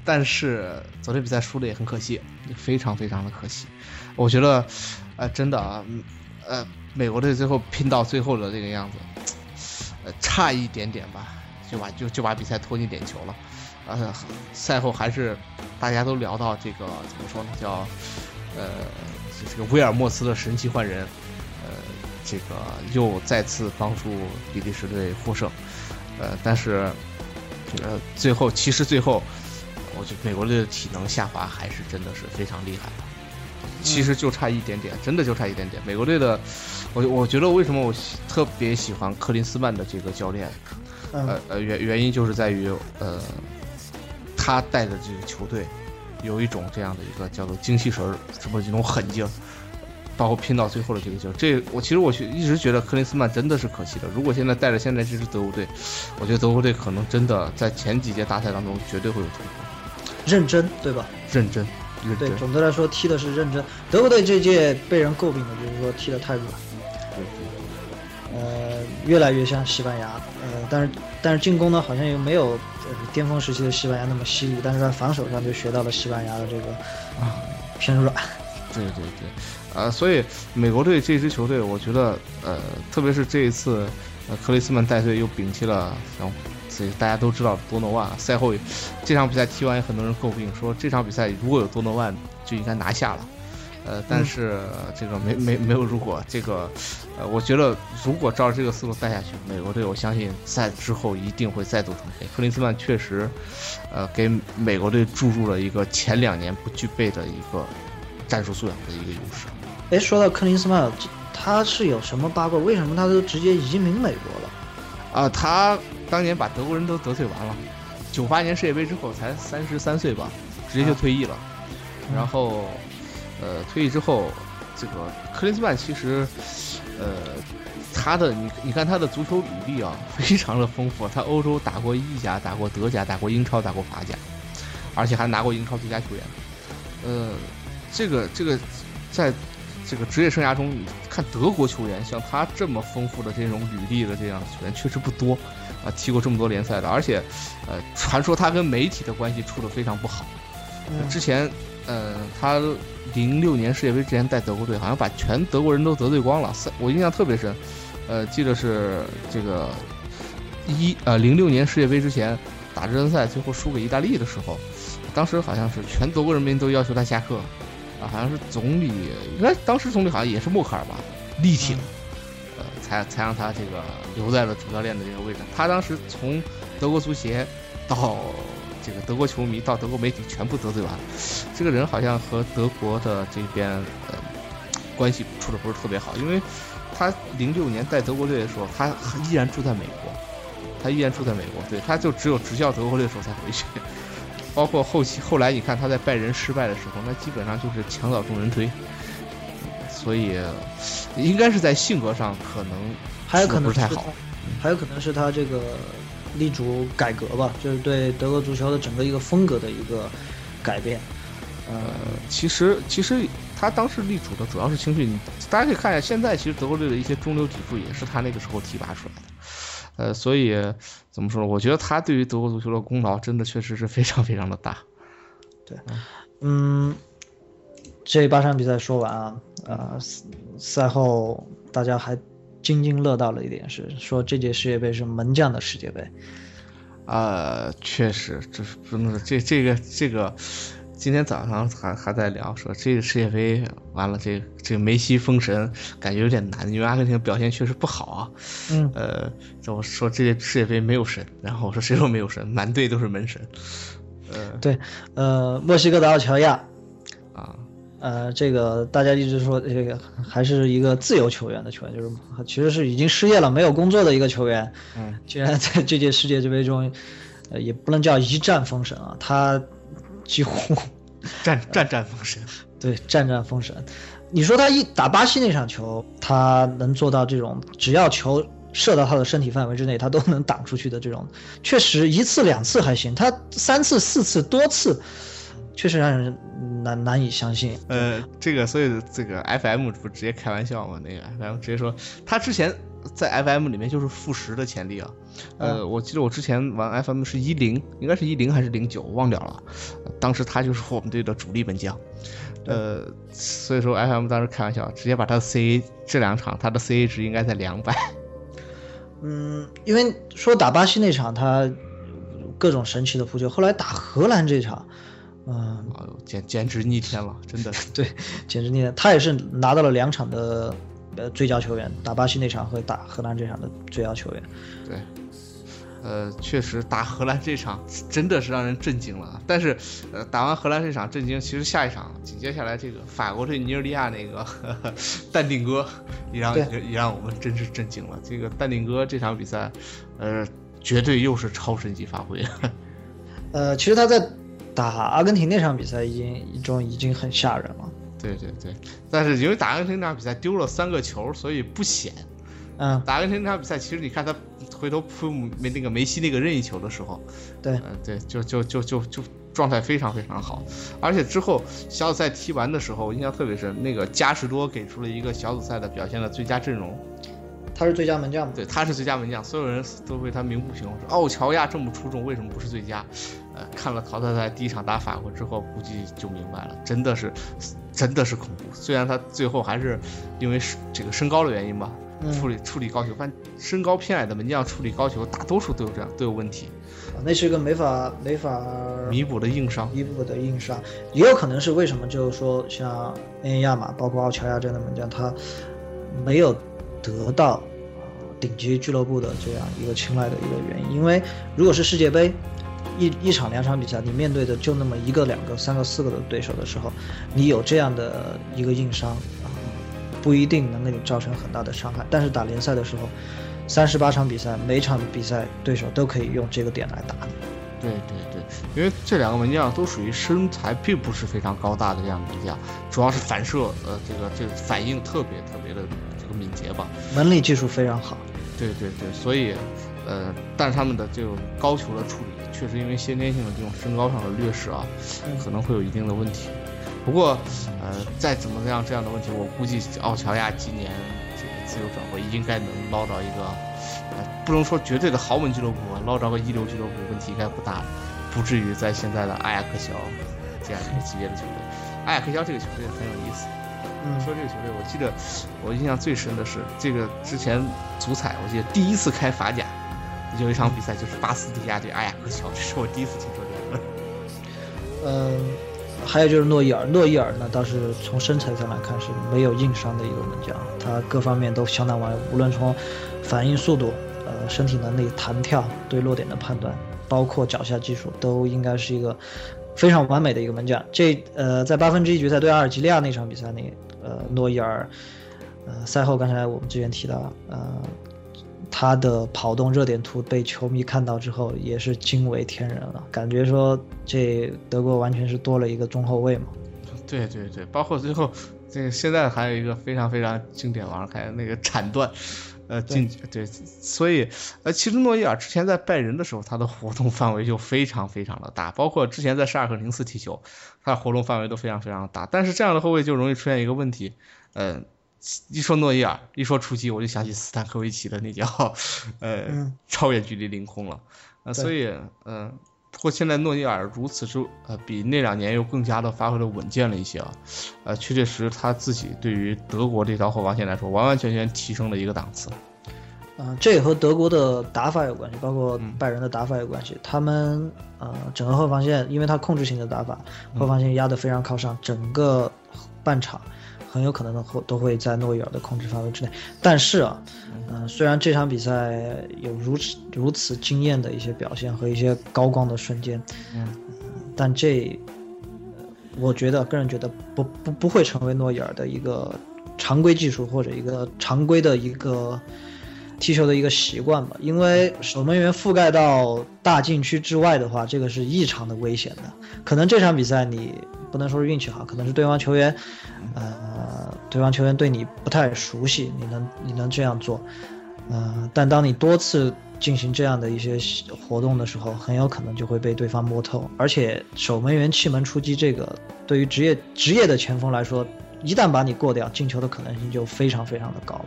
B: 但是昨天比赛输的也很可惜，非常非常的可惜。我觉得，呃，真的啊，呃，美国队最后拼到最后的这个样子，呃，差一点点吧，就把就就把比赛拖进点球了。呃，赛后还是大家都聊到这个怎么说呢？叫呃，这个威尔莫斯的神奇换人，呃，这个又再次帮助比利时队获胜。呃，但是呃，最后其实最后，我觉得美国队的体能下滑还是真的是非常厉害的。其实就差一点点，真的就差一点点。美国队的，我我觉得为什么我特别喜欢克林斯曼的这个教练，呃呃原原因就是在于呃。他带的这个球队，有一种这样的一个叫做精气神儿，什么这种狠劲，包括拼到最后的这个劲儿。这我其实我一直觉得克林斯曼真的是可惜的。如果现在带着现在这支德国队，我觉得德国队可能真的在前几届大赛当中绝对会有突破。
A: 认真，对吧？
B: 认真，认真。
A: 对，总的来说踢的是认真。德国队这届被人诟病的就是说踢得太软。
B: 对对。
A: 呃，越来越像西班牙。呃，但是但是进攻呢，好像又没有。巅峰时期的西班牙那么犀利，但是在防守上就学到了西班牙的这个啊偏软。
B: 对对对，呃，所以美国队这支球队，我觉得呃，特别是这一次，呃，克里斯曼带队又摒弃了，然后这大家都知道多诺万赛后这场比赛踢完，有很多人诟病说这场比赛如果有多诺万就应该拿下了。呃，但是这个没没没有如果这个，呃，我觉得如果照这个思路带下去，美国队我相信在之后一定会再度腾飞。克林斯曼确实，呃，给美国队注入了一个前两年不具备的一个战术素养的一个优势。
A: 哎，说到克林斯曼，他是有什么八卦？为什么他都直接移民美国了？
B: 啊，他当年把德国人都得罪完了，九八年世界杯之后才三十三岁吧，直接就退役了，然后。呃，退役之后，这个克林斯曼其实，呃，他的你你看他的足球履历啊，非常的丰富。他欧洲打过意甲，打过德甲，打过英超，打过法甲，而且还拿过英超最佳球员。呃，这个这个，在这个职业生涯中，你看德国球员像他这么丰富的这种履历的这样的球员确实不多啊，踢过这么多联赛的，而且，呃，传说他跟媒体的关系处得非常不好。之前，呃，他。零六年世界杯之前带德国队，好像把全德国人都得罪光了。我印象特别深，呃，记得是这个一呃零六年世界杯之前打热身赛，最后输给意大利的时候，当时好像是全德国人民都要求他下课，啊，好像是总理，应该当时总理好像也是默克尔吧，力挺，呃，才才让他这个留在了主教练的这个位置。他当时从德国足协到。这个德国球迷到德国媒体全部得罪完了，这个人好像和德国的这边呃关系处的不是特别好，因为他零六年带德国队的时候，他依然住在美国，他依然住在美国，对，他就只有执教德国队的时候才回去，包括后期后来你看他在拜仁失败的时候，那基本上就是墙倒众人推，所以应该是在性格上可能
A: 还有可能
B: 不是太好，
A: 还有可能是他这个。力主改革吧，就是对德国足球的整个一个风格的一个改变。
B: 呃，其实其实他当时力主的主要是青训，大家可以看一下，现在其实德国队的一些中流砥柱也是他那个时候提拔出来的。呃，所以怎么说呢？我觉得他对于德国足球的功劳真的确实是非常非常的大。
A: 对，嗯，这八场比赛说完啊，呃，赛后大家还。津津乐道了一点是说这届世界杯是门将的世界杯，
B: 呃，确实，这是真的是这这个这个，今天早上还还在聊说这个世界杯完了，这这个梅西封神感觉有点难，因为阿根廷表现确实不好啊。
A: 嗯，
B: 呃，我说这届世界杯没有神，然后我说谁说没有神，满队都是门神。呃，
A: 对，呃，墨西哥的奥乔亚。呃，这个大家一直说这个还是一个自由球员的球员，就是其实是已经失业了、没有工作的一个球员。
B: 嗯，
A: 居然在这届世界杯中，呃，也不能叫一战封神啊，他几乎
B: 战战战封神。<laughs>
A: 对，战战封神。你说他一打巴西那场球，他能做到这种只要球射到他的身体范围之内，他都能挡出去的这种，确实一次两次还行，他三次四次多次。确实让人难难以相信。
B: 呃，这个所以这个 FM 不直接开玩笑嘛？那个 FM 直接说他之前在 FM 里面就是负十的潜力啊。呃，我记得我之前玩 FM 是一零，应该是一零还是零九，忘掉了。当时他就是我们队的主力门将。呃，所以说 FM 当时开玩笑，直接把他的 CA 这两场他的 CA 值应该在两百。<laughs>
A: 嗯，因为说打巴西那场他各种神奇的扑救，后来打荷兰这场，嗯，
B: 简简直逆天了，<laughs> 真的
A: 对，简直逆天。他也是拿到了两场的呃最佳球员，打巴西那场和打荷兰这场的最佳球员。
B: 对。呃，确实打荷兰这场 <laughs> 真的是让人震惊了。但是，呃，打完荷兰这场震惊，其实下一场紧接下来这个法国对尼日利亚那个 <laughs> 淡定哥，也让也让我们真是震惊了。这个淡定哥这场比赛，呃，绝对又是超神级发挥。
A: 呃，其实他在打阿根廷那场比赛已经已经已经很吓人了。
B: 对对对，但是因为打阿根廷那场比赛丢了三个球，所以不显。
A: 嗯，
B: 打阿根廷那场比赛，其实你看他。回头扑没那个梅西那个任意球的时候，
A: 对，
B: 嗯，对，就就就就就状态非常非常好，而且之后小组赛踢完的时候，印象特别深，那个加时多给出了一个小组赛的表现的最佳阵容，
A: 他是最佳门将，
B: 对，他是最佳门将，所有人都为他鸣不平，说奥乔亚这么出众，为什么不是最佳？呃，看了淘汰赛第一场打法国之后，估计就明白了，真的是，真的是恐怖。虽然他最后还是因为这个身高的原因吧。处理处理高球，反正身高偏矮的门将处理高球，大多数都有这样都有问题。
A: 那是一个没法没法
B: 弥补的硬伤，
A: 弥补的硬伤，也有可能是为什么就是说像恩亚马，包括奥乔亚这样的门将，他没有得到顶级俱乐部的这样一个青睐的一个原因。因为如果是世界杯，一一场两场比赛，你面对的就那么一个、两个、三个、四个的对手的时候，你有这样的一个硬伤。不一定能给你造成很大的伤害，但是打联赛的时候，三十八场比赛，每场比赛对手都可以用这个点来打你。
B: 对对对，因为这两个门将都属于身材并不是非常高大的这样的门将，主要是反射，呃，这个这个反应特别特别的敏捷吧，
A: 门里技术非常好。
B: 对对对，所以，呃，但是他们的这种高球的处理，确实因为先天性的这种身高上的劣势啊，可能会有一定的问题。不过，呃，再怎么样这样的问题，我估计奥乔亚今年这个自由转会应该能捞着一个，呃，不能说绝对的豪门俱乐部，捞着个一流俱乐部问题应该不大，不至于在现在的阿亚克肖这样一个级别的球队。阿亚克肖这个球队很有意思。嗯，说这个球队，我记得我印象最深的是这个之前足彩，我记得第一次开法甲，有一场比赛就是巴斯蒂亚对阿雅克乔，这 <laughs> 是我第一次听说这个。<laughs>
A: 嗯。还有就是诺伊尔，诺伊尔呢倒是从身材上来看是没有硬伤的一个门将，他各方面都相当完，无论从反应速度、呃身体能力、弹跳、对落点的判断，包括脚下技术，都应该是一个非常完美的一个门将。这呃在八分之一决赛对阿尔及利亚那场比赛里，呃诺伊尔，呃赛后刚才我们之前提到，呃。他的跑动热点图被球迷看到之后，也是惊为天人了，感觉说这德国完全是多了一个中后卫嘛。
B: 对对对，包括最后这个现在还有一个非常非常经典玩还有那个铲断，呃进对，所以呃其实诺伊尔之前在拜仁的时候，他的活动范围就非常非常的大，包括之前在沙尔克零四踢球，他的活动范围都非常非常大。但是这样的后卫就容易出现一个问题，嗯。一说诺伊尔，一说出击，我就想起斯坦科维奇的那脚，呃，超远距离凌空了。呃，所以，嗯，不过现在诺伊尔如此之，呃，比那两年又更加的发挥的稳健了一些啊，呃，确确实他自己对于德国这条后防线来说，完完全全提升了一个档次。
A: 嗯，这也和德国的打法有关系，包括拜仁的打法有关系。他们，呃，整个后防线，因为他控制型的打法，后防线压得非常靠上，整个半场。很有可能都会都会在诺伊尔的控制范围之内，但是啊，嗯，虽然这场比赛有如此如此惊艳的一些表现和一些高光的瞬间，嗯，但这，我觉得个人觉得不不不会成为诺伊尔的一个常规技术或者一个常规的一个踢球的一个习惯吧，因为守门员覆盖到大禁区之外的话，这个是异常的危险的，可能这场比赛你。不能说是运气好，可能是对方球员，呃，对方球员对你不太熟悉，你能你能这样做，呃，但当你多次进行这样的一些活动的时候，很有可能就会被对方摸透。而且守门员气门出击，这个对于职业职业的前锋来说，一旦把你过掉，进球的可能性就非常非常的高。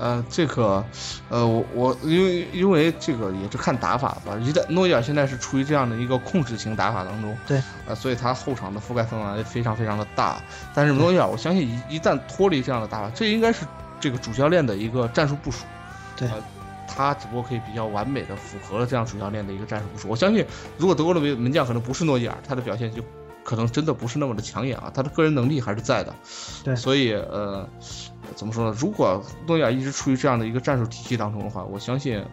B: 呃，这个，呃，我我因为因为这个也是看打法吧。一旦诺伊尔现在是处于这样的一个控制型打法当中，
A: 对，
B: 呃，所以他后场的覆盖范围非常非常的大。但是诺伊尔，我相信一一旦脱离这样的打法，这应该是这个主教练的一个战术部署。
A: 对，
B: 他只不过可以比较完美的符合了这样主教练的一个战术部署。我相信，如果德国的门门将可能不是诺伊尔，他的表现就可能真的不是那么的抢眼啊。他的个人能力还是在的。
A: 对，
B: 所以呃。怎么说呢？如果诺伊尔一直处于这样的一个战术体系当中的话，我相信，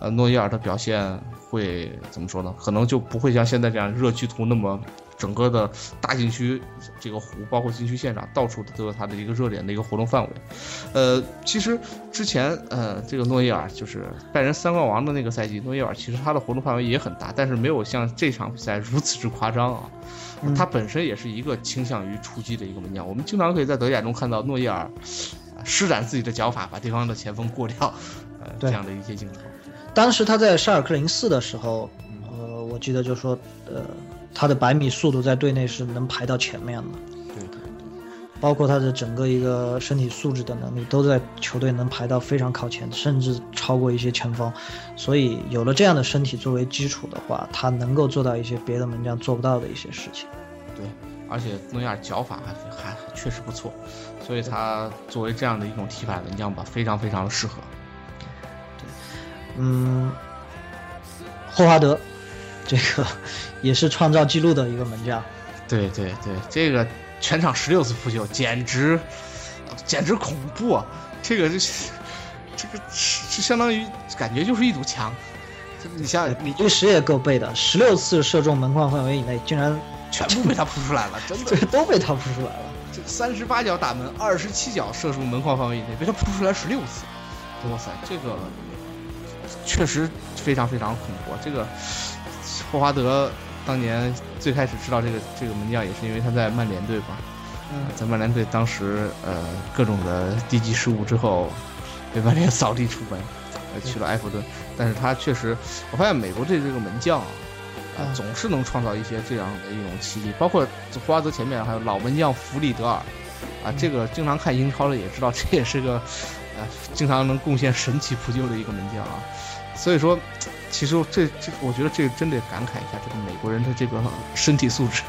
B: 呃，诺伊尔的表现会怎么说呢？可能就不会像现在这样热剧图那么整个的大禁区这个湖，包括禁区线上到处都有他的一个热点的一个活动范围。呃，其实之前呃，这个诺伊尔就是拜仁三冠王的那个赛季，诺伊尔其实他的活动范围也很大，但是没有像这场比赛如此之夸张啊。他本身也是一个倾向于出击的一个门将，我们经常可以在德甲中看到诺伊尔施展自己的脚法，把对方的前锋过掉，呃，这样的一些镜头。
A: 当时他在沙尔克零四的时候，呃，我记得就说，呃，他的百米速度在队内是能排到前面的。包括他的整个一个身体素质的能力，都在球队能排到非常靠前，甚至超过一些前锋。所以有了这样的身体作为基础的话，他能够做到一些别的门将做不到的一些事情。
B: 对，而且诺亚脚法还还确实不错，所以他作为这样的一种踢法门将吧，非常非常的适合。
A: 对，嗯，霍华德，这个也是创造纪录的一个门将。
B: 对对对，这个。全场十六次扑救，简直，简直恐怖！啊！这个是，这个是相当于感觉就是一堵墙。你想想
A: 你这时也够背的，十六次射中门框范围以内，竟然
B: 全部被他扑出来了，真的
A: 都被他扑出来了。
B: 这 <laughs> 三十八脚打门，二十七脚射出门框范围以内，被他扑出来十六次。哇塞，这个确实非常非常恐怖。这个霍华德。当年最开始知道这个这个门将也是因为他在曼联队吧，
A: 嗯，
B: 在曼联队当时呃各种的低级失误之后，被曼联扫地出门，呃去了埃弗顿。但是他确实，我发现美国队这个门将啊，啊总是能创造一些这样的一种奇迹。包括霍华德前面还有老门将弗里德尔，啊这个经常看英超的也知道，这也是个呃经常能贡献神奇扑救的一个门将啊。所以说。其实这这，我觉得这个真得感慨一下，这个美国人的这个身体素质，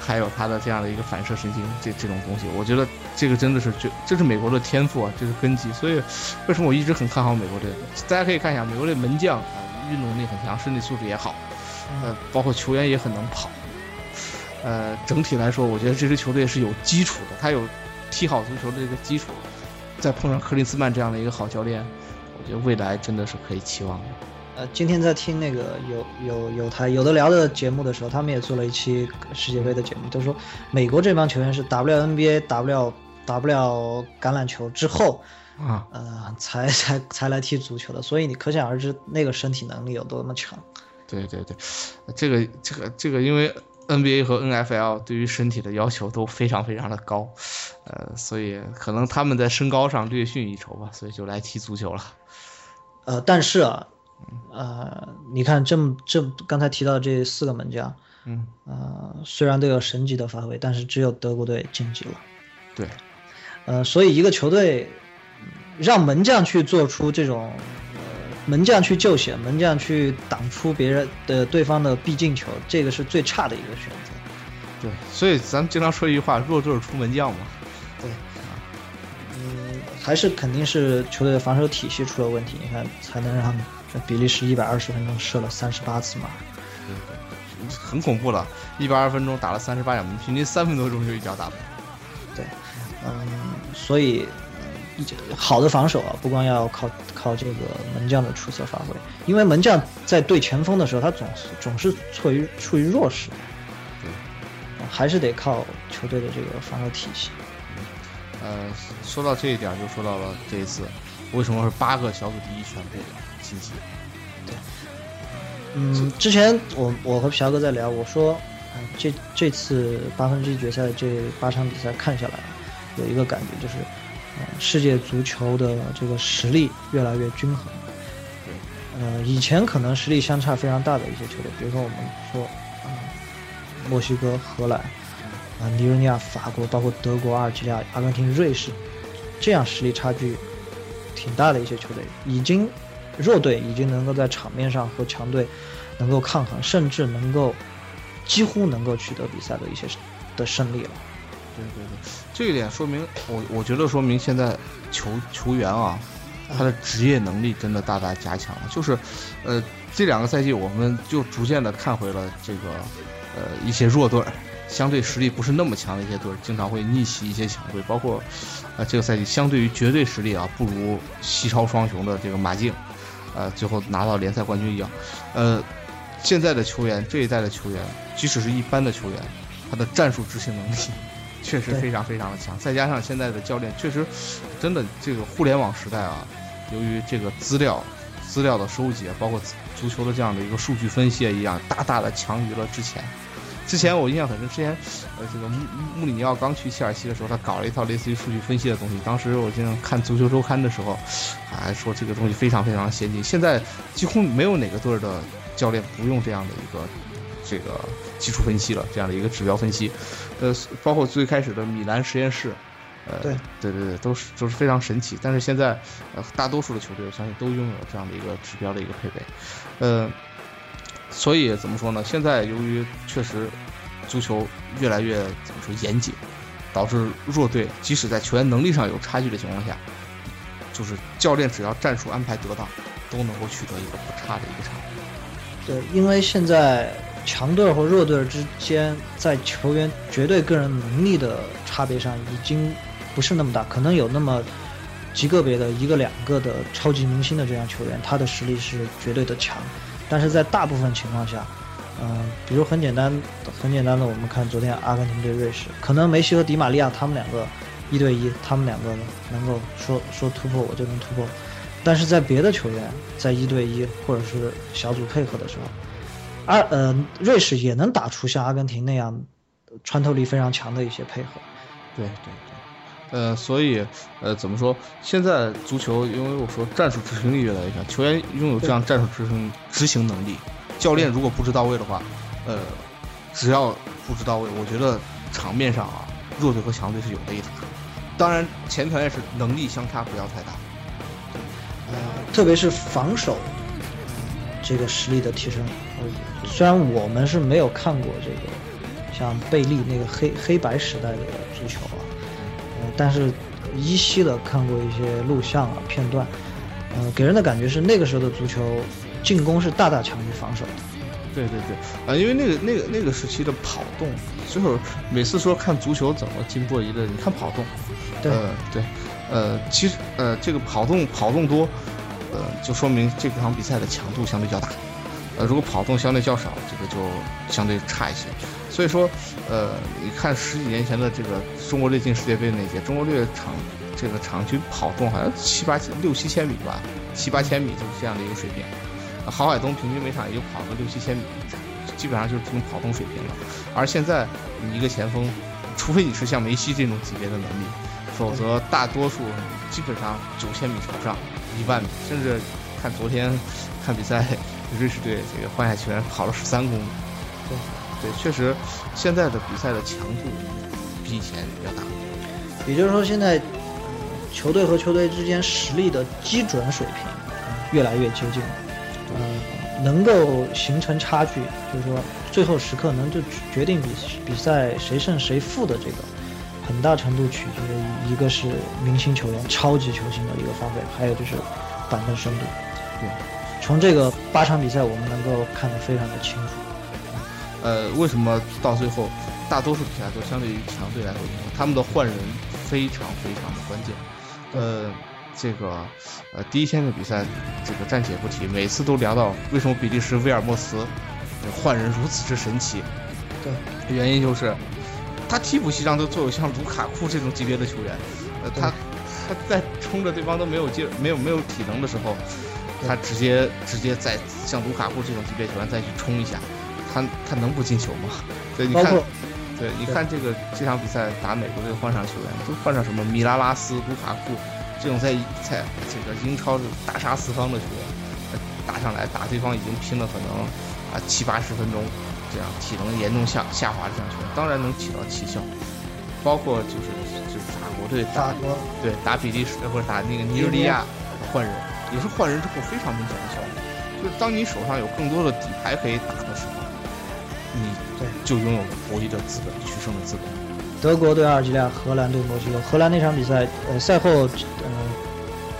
B: 还有他的这样的一个反射神经，这这种东西，我觉得这个真的是这这是美国的天赋啊，这是根基。所以为什么我一直很看好美国队？大家可以看一下，美国队门将啊，运动能力很强，身体素质也好，呃，包括球员也很能跑，呃，整体来说，我觉得这支球队是有基础的，他有踢好足球的这个基础，再碰上克林斯曼这样的一个好教练，我觉得未来真的是可以期望的。
A: 呃，今天在听那个有有有台有的聊的节目的时候，他们也做了一期世界杯的节目，都说美国这帮球员是打不了 NBA、打不了打不了橄榄球之后，
B: 啊，
A: 呃，才才才来踢足球的，所以你可想而知那个身体能力有多么强。
B: 对对对，这个这个这个，因为 NBA 和 NFL 对于身体的要求都非常非常的高，呃，所以可能他们在身高上略逊一筹吧，所以就来踢足球了。
A: 呃，但是啊。呃，你看这么这刚才提到这四个门将，
B: 嗯，
A: 呃，虽然都有神级的发挥，但是只有德国队晋级了。
B: 对，
A: 呃，所以一个球队让门将去做出这种，呃，门将去救血，门将去挡出别人的对方的必进球，这个是最差的一个选择。
B: 对，所以咱们经常说一句话，弱队出门将嘛。
A: 对，嗯，还是肯定是球队的防守体系出了问题，你看才能让。这比利时一百二十分钟射了三十八次嘛，
B: 对对，很恐怖了。一百二十分钟打了三十八脚门，平均三分多钟就一脚打门。
A: 对，嗯，所以好的防守啊，不光要靠靠这个门将的出色发挥，因为门将在对前锋的时候，他总是总是处于处于弱势，
B: 对，
A: 还是得靠球队的这个防守体系。
B: 呃，说到这一点，就说到了这一次为什么是八个小组第一全部。信息，
A: 对，嗯，之前我我和皮哥在聊，我说，嗯，这这次八分之一决赛这八场比赛看下来，有一个感觉就是，世界足球的这个实力越来越均衡。
B: 对，
A: 呃，以前可能实力相差非常大的一些球队，比如说我们说，嗯，墨西哥、荷兰，啊，尼日利亚、法国，包括德国、阿尔及利亚、阿根廷、瑞士，这样实力差距挺大的一些球队，已经弱队已经能够在场面上和强队能够抗衡，甚至能够几乎能够取得比赛的一些的胜利了。
B: 对对对，这一点说明我我觉得说明现在球球员啊。他的职业能力真的大大加强了，就是，呃，这两个赛季我们就逐渐的看回了这个，呃，一些弱队，相对实力不是那么强的一些队，经常会逆袭一些强队，包括，呃，这个赛季相对于绝对实力啊不如西超双雄的这个马竞，呃，最后拿到联赛冠军一样，呃，现在的球员这一代的球员，即使是一般的球员，他的战术执行能力。确实非常非常的强，再加上现在的教练确实，真的这个互联网时代啊，由于这个资料资料的收集，包括足球的这样的一个数据分析一样，大大的强于了之前。之前我印象很深，之前呃这个穆穆里尼奥刚去切尔西的时候，他搞了一套类似于数据分析的东西。当时我经常看足球周刊的时候，还说这个东西非常非常先进。现在几乎没有哪个队的教练不用这样的一个这个基础分析了，这样的一个指标分析。呃，包括最开始的米兰实验室，呃，对对对对，都是都是非常神奇。但是现在，呃，大多数的球队我相信都拥有这样的一个指标的一个配备，呃，所以怎么说呢？现在由于确实足球越来越怎么说严谨，导致弱队即使在球员能力上有差距的情况下，就是教练只要战术安排得当，都能够取得一个不差的一个成绩。
A: 对，因为现在。强队和弱队之间，在球员绝对个人能力的差别上，已经不是那么大。可能有那么极个别的一个两个的超级明星的这样球员，他的实力是绝对的强。但是在大部分情况下，嗯，比如很简单、很简单的，我们看昨天阿根廷对瑞士，可能梅西和迪玛利亚他们两个一对一，他们两个能够说说突破我就能突破。但是在别的球员在一对一或者是小组配合的时候，阿呃，瑞士也能打出像阿根廷那样穿透力非常强的一些配合。
B: 对对对，呃，所以呃，怎么说？现在足球，因为我说战术执行力越来越强，球员拥有这样战术执行执行能力，教练如果布置到位的话，呃，只要布置到位，我觉得场面上啊，弱队和强队是有的一打。当然，前提条件是能力相差不要太大。
A: 呃，特别是防守这个实力的提升。虽然我们是没有看过这个像贝利那个黑黑白时代的足球啊，呃，但是依稀的看过一些录像啊片段，呃，给人的感觉是那个时候的足球进攻是大大强于防守的。
B: 对对对，啊，因为那个那个那个时期的跑动，就是每次说看足球怎么进步一个，你看跑动，
A: 对
B: 对，呃，其实呃这个跑动跑动多，呃，就说明这场比赛的强度相对较大。呃，如果跑动相对较少，这个就相对差一些。所以说，呃，你看十几年前的这个中国队进世界杯那届，中国队场这个场均跑动好像七八六七千米吧，七八千米就是这样的一个水平。郝海东平均每场也就跑个六七千米，基本上就是这种跑动水平了。而现在，你一个前锋，除非你是像梅西这种级别的能力，否则大多数基本上九千米朝上，一万米，甚至看昨天看比赛。瑞士队这个换下球员跑了十三公里，
A: 对，
B: 对，确实，现在的比赛的强度比以前要大。
A: 也就是说，现在球队和球队之间实力的基准水平越来越接近，嗯，能够形成差距，就是说最后时刻能就决定比比赛谁胜谁负的这个，很大程度取决于一个是明星球员、超级球星的一个发挥，还有就是板凳深度，
B: 对。
A: 从这个八场比赛，我们能够看得非常的清楚。
B: 呃，为什么到最后，大多数比赛都相对于强队来说，他们的换人非常非常的关键。呃，这个呃第一天的比赛，这个暂且不提，每次都聊到为什么比利时威尔莫斯换人如此之神奇。
A: 对，
B: 原因就是他替补席上都坐有像卢卡库这种级别的球员，呃，他他在冲着对方都没有劲、没有没有体能的时候。他直接直接在像卢卡库这种级别球员再去冲一下，他他能不进球吗？对，你看，对，你看这个这场比赛打美国队换上球员，都换上什么米拉拉斯、卢卡库这种在在这个英超大杀四方的球员，打上来，打对方已经拼了可能啊七八十分钟，这样体能严重下下滑的这样球员，当然能起到奇效。包括就是就是法国队打
A: 国
B: 对打比利时或者打那个尼日利亚换人，也是换人之后非常明显的效果。就是当你手上有更多的底牌可以打的时候，你
A: 对
B: 就拥有了博弈的资本、取胜的资本。
A: 德国对阿尔及利亚，荷兰对墨西哥。荷兰那场比赛，呃，赛后，呃，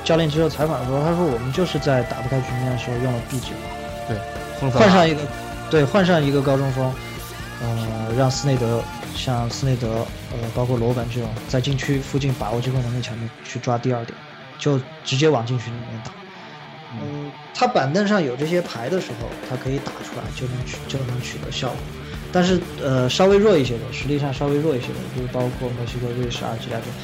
A: 教练接受采访的时候，他说我们就是在打不开局面的时候用了 B 计划，
B: 亨特
A: 换上一个，对，换上一个高中锋，呃，让斯内德像斯内德，呃，包括罗本这种在禁区附近把握机会能力强的去抓第二点，就直接往禁区里面打。嗯，他板凳上有这些牌的时候，他可以打出来，就能取就能取得效果。但是呃，稍微弱一些的，实力上稍微弱一些的，就是包括墨西哥、瑞士、阿尔及利亚这种，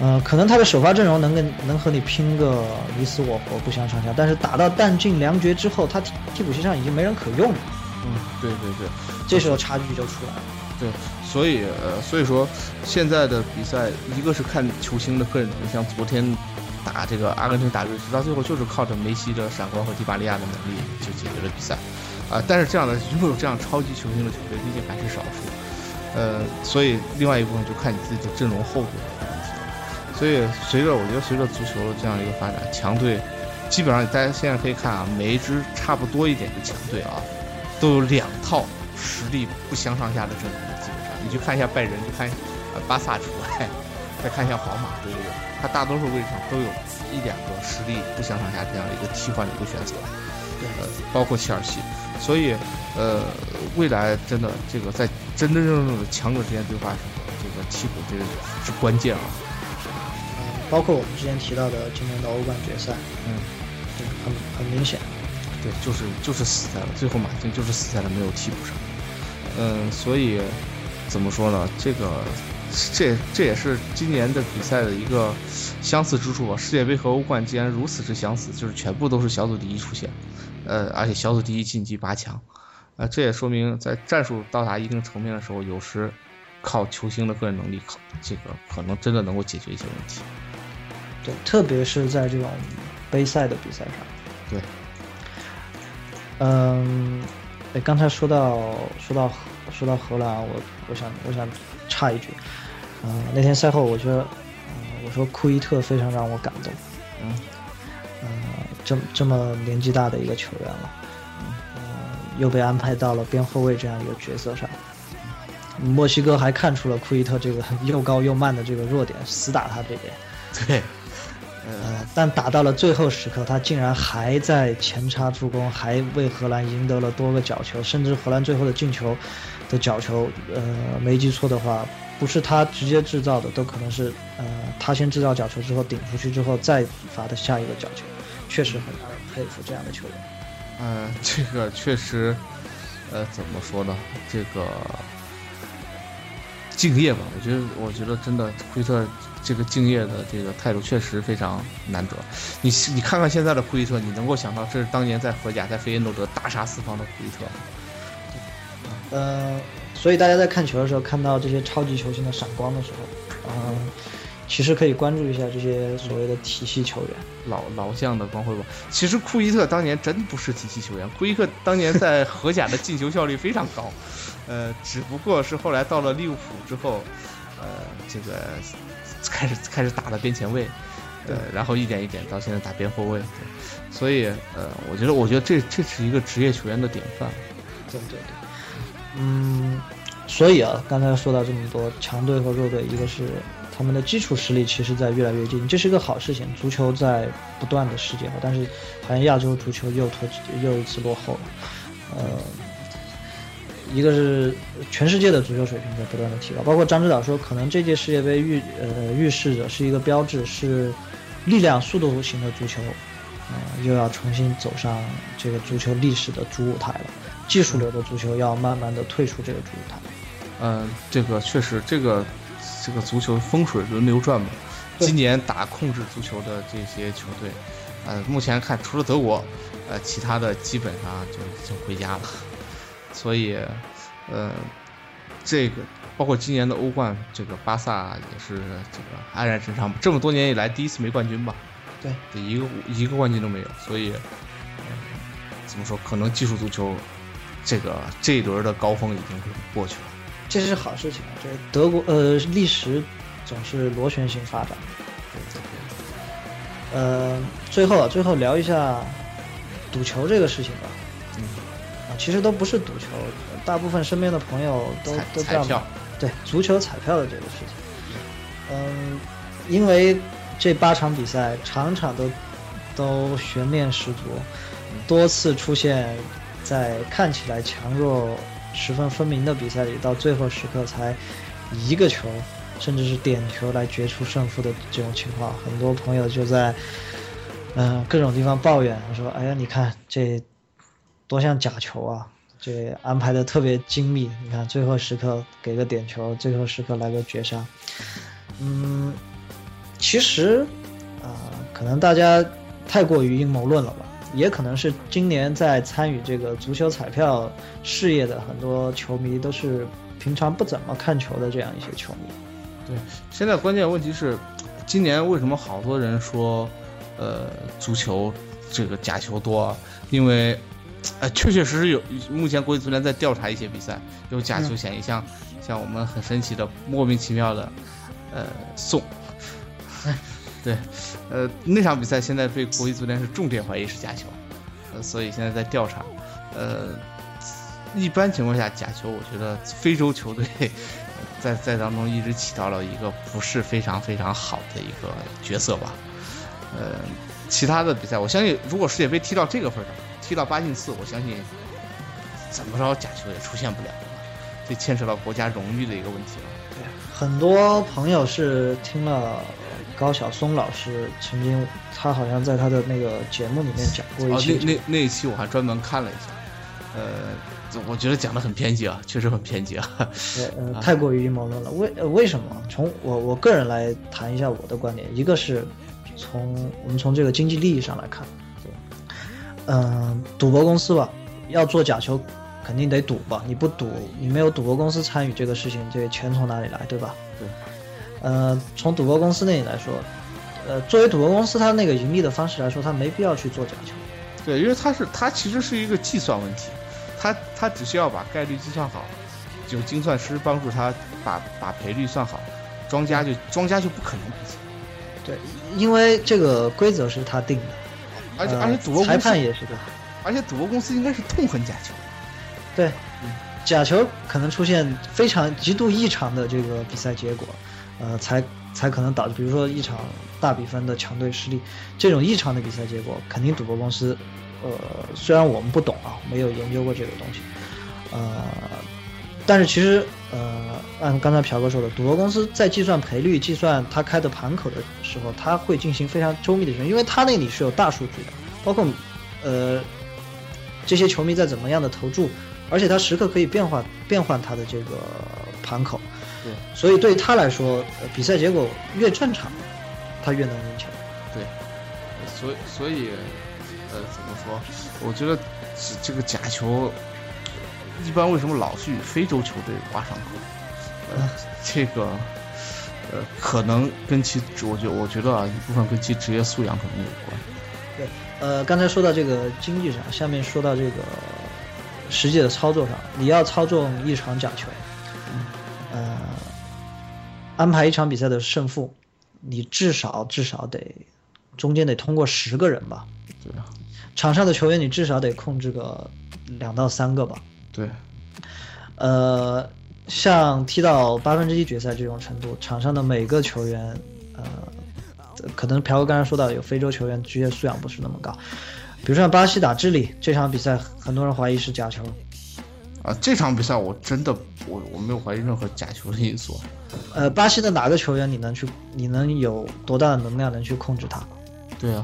A: 呃，可能他的首发阵容能跟能和你拼个你死我活，不相上下。但是打到弹尽粮绝之后，他替替补席上已经没人可用了，
B: 嗯，对对对，
A: 这时候差距就出来了。
B: 对，所以呃，所以说现在的比赛，一个是看球星的个人能力，像昨天打这个阿根廷打瑞士，到最后就是靠着梅西的闪光和迪巴利亚的能力就解决了比赛。啊，但是这样的拥有这样超级球星的球队毕竟还是少数，呃，所以另外一部分就看你自己的阵容厚度的问题了。所以随着我觉得随着足球的这样一个发展，强队基本上大家现在可以看啊，每一支差不多一点的强队啊，都有两套实力不相上下的阵容，基本上你去看一下拜仁，去看呃巴萨除外，再看一下皇马，对不对？他大多数位置上都有一两个实力不相上下这样的一个替换的一个选择，呃，包括切尔西。所以，呃，未来真的这个在真真正正的强者之间对话这个替补这个是关键啊。
A: 嗯，包括我们之前提到的今年的欧冠决赛，
B: 嗯，
A: 对，很很明显，
B: 对，就是就是死在了最后马竞就是死在了没有替补上。嗯，所以怎么说呢？这个这这也是今年的比赛的一个相似之处吧。世界杯和欧冠竟然如此之相似，就是全部都是小组第一出现。呃，而且小组第一晋级八强，呃，这也说明在战术到达一定层面的时候，有时靠球星的个人能力，靠这个可能真的能够解决一些问题。
A: 对，特别是在这种杯赛的比赛上。
B: 对。
A: 嗯，哎，刚才说到说到说到荷兰，我我想我想插一句，嗯，那天赛后我觉得，嗯，我说库伊特非常让我感动。
B: 嗯。
A: 嗯，这这么年纪大的一个球员了，嗯，又被安排到了边后卫这样一个角色上。墨西哥还看出了库伊特这个 <laughs> 又高又慢的这个弱点，死打他这边。<laughs>
B: 对，
A: 呃，但打到了最后时刻，他竟然还在前插助攻，还为荷兰赢得了多个角球，甚至荷兰最后的进球的角球，呃，没记错的话，不是他直接制造的，都可能是呃他先制造角球之后顶出去之后再罚的下一个角球。确实很让人佩服这样的球员。
B: 嗯，这个确实，呃，怎么说呢？这个敬业吧，我觉得，我觉得真的，库伊特这个敬业的这个态度确实非常难得。你你看看现在的库伊特，你能够想到这是当年在荷甲在费耶诺德大杀四方的库伊特吗？
A: 呃，所以大家在看球的时候，看到这些超级球星的闪光的时候，嗯。其实可以关注一下这些所谓的体系球员，
B: 老老将的光辉吧。其实库伊特当年真不是体系球员，库伊特当年在荷甲的进球效率非常高，呃，只不过是后来到了利物浦之后，呃，这个开始开始打了边前卫，呃，然后一点一点到现在打边后卫，所以呃，我觉得我觉得这这是一个职业球员的典范。
A: 对对对，嗯，所以啊，刚才说到这么多强队和弱队，一个是。他们的基础实力其实在越来越近，这是一个好事情。足球在不断的世界化，但是好像亚洲足球又脱又一次落后了。呃，一个是全世界的足球水平在不断的提高，包括张指导说，可能这届世界杯预呃预示着是一个标志，是力量速度型的足球，呃，又要重新走上这个足球历史的主舞台了。技术流的足球要慢慢的退出这个主舞台。
B: 嗯，这个确实这个。这个足球风水轮流转嘛，今年打控制足球的这些球队，呃，目前看除了德国，呃，其他的基本上就就回家了。所以，呃，这个包括今年的欧冠，这个巴萨也是这个黯然神伤，这么多年以来第一次没冠军吧？
A: 对，
B: 一个一个冠军都没有。所以，怎么说？可能技术足球这个这一轮的高峰已经是过去了。
A: 这是好事情就是德国呃历史总是螺旋形发展。呃，最后啊，最后聊一下赌球这个事情吧。
B: 嗯，
A: 啊，其实都不是赌球，大部分身边的朋友都都这样
B: 彩票
A: 对足球彩票的这个事情。嗯，因为这八场比赛场场都都悬念十足，多次出现在看起来强弱十分分明的比赛里，到最后时刻才一个球，甚至是点球来决出胜负的这种情况，很多朋友就在嗯、各种地方抱怨说：“哎呀，你看这多像假球啊！”这安排的特别精密，你看最后时刻给个点球，最后时刻来个绝杀。嗯，其实啊、可能大家太过于阴谋论了吧，也可能是今年在参与这个足球彩票事业的很多球迷都是平常不怎么看球的这样一些球迷。
B: 对，现在关键问题是，今年为什么好多人说，呃，足球这个假球多？因为，<tsk> 呃，确确实实有，目前国际足联在调查一些比赛有假球嫌疑，像像我们很神奇的莫名其妙的，呃，送，对，呃，那场比赛现在被国际足联是重点怀疑是假球，呃，所以现在在调查，呃，一般情况下假球，我觉得非洲球队。在在当中一直起到了一个不是非常非常好的一个角色吧。呃，其他的比赛，我相信如果世界杯踢到这个份儿上，踢到八进四，我相信怎么着假球也出现不了了。这牵扯到国家荣誉的一个问题了。
A: 对很多朋友是听了高晓松老师曾经，他好像在他的那个节目里面讲过一
B: 哦，
A: 期
B: 那那那一期我还专门看了一下，呃，我觉得讲的很偏激啊，确实很偏激啊。
A: 对，呃，<laughs> 太过于阴谋论了。为呃为什么？从我我个人来谈一下我的观点，一个是从我们从这个经济利益上来看，嗯、赌博公司吧，要做假球，肯定得赌吧，你不赌，你没有赌博公司参与这个事情，这钱从哪里来，对吧？
B: 对。
A: 呃，从赌博公司那里来说，呃，作为赌博公司，它那个盈利的方式来说，它没必要去做假球。
B: 对，因为它是它其实是一个计算问题，它它只需要把概率计算好，有精算师帮助他把把赔率算好，庄家就庄家就不可能赔钱。
A: 对，因为这个规则是他定的，
B: 而且、
A: 呃
B: 而且赌博
A: 裁
B: 公司
A: 判也是的。
B: 而且赌博公司应该是痛恨假球。
A: 对，假球可能出现非常极度异常的这个比赛结果，呃，才才可能导致，比如说一场大比分的强队失利，这种异常的比赛结果，肯定赌博公司，呃，虽然我们不懂啊，没有研究过这个东西，呃，但是其实，呃，按刚才朴哥说的，赌博公司在计算赔率、计算他开的盘口的时候，他会进行非常周密的，因为他那里是有大数据的，包括，呃，这些球迷在怎么样的投注，而且他时刻可以变化变换他的这个盘口，
B: 对，
A: 所以对于他来说，呃比赛结果越正常，他越能赢球。
B: 对，所以所以，呃，怎么说？我觉得这这个假球，一般为什么老是与非洲球队挂上钩？呃，这个，呃，可能跟其我觉我觉得啊，一部分跟其职业素养可能有关。
A: 对，呃，刚才说到这个经济上，下面说到这个实际的操作上，你要操纵一场假球，呃，安排一场比赛的胜负，你至少至少得中间得通过十个人吧，
B: 对啊，
A: 场上的球员你至少得控制个两到三个吧，
B: 对，
A: 呃，像踢到八分之一决赛这种程度，场上的每个球员，呃，可能朴哥刚才说到有非洲球员职业素养不是那么高，比如说像巴西打智利这场比赛，很多人怀疑是假球，
B: 啊，这场比赛我真的我我没有怀疑任何假球的因素。
A: 呃，巴西的哪个球员你能去，你能有多大的能量能去控制他？
B: 对啊，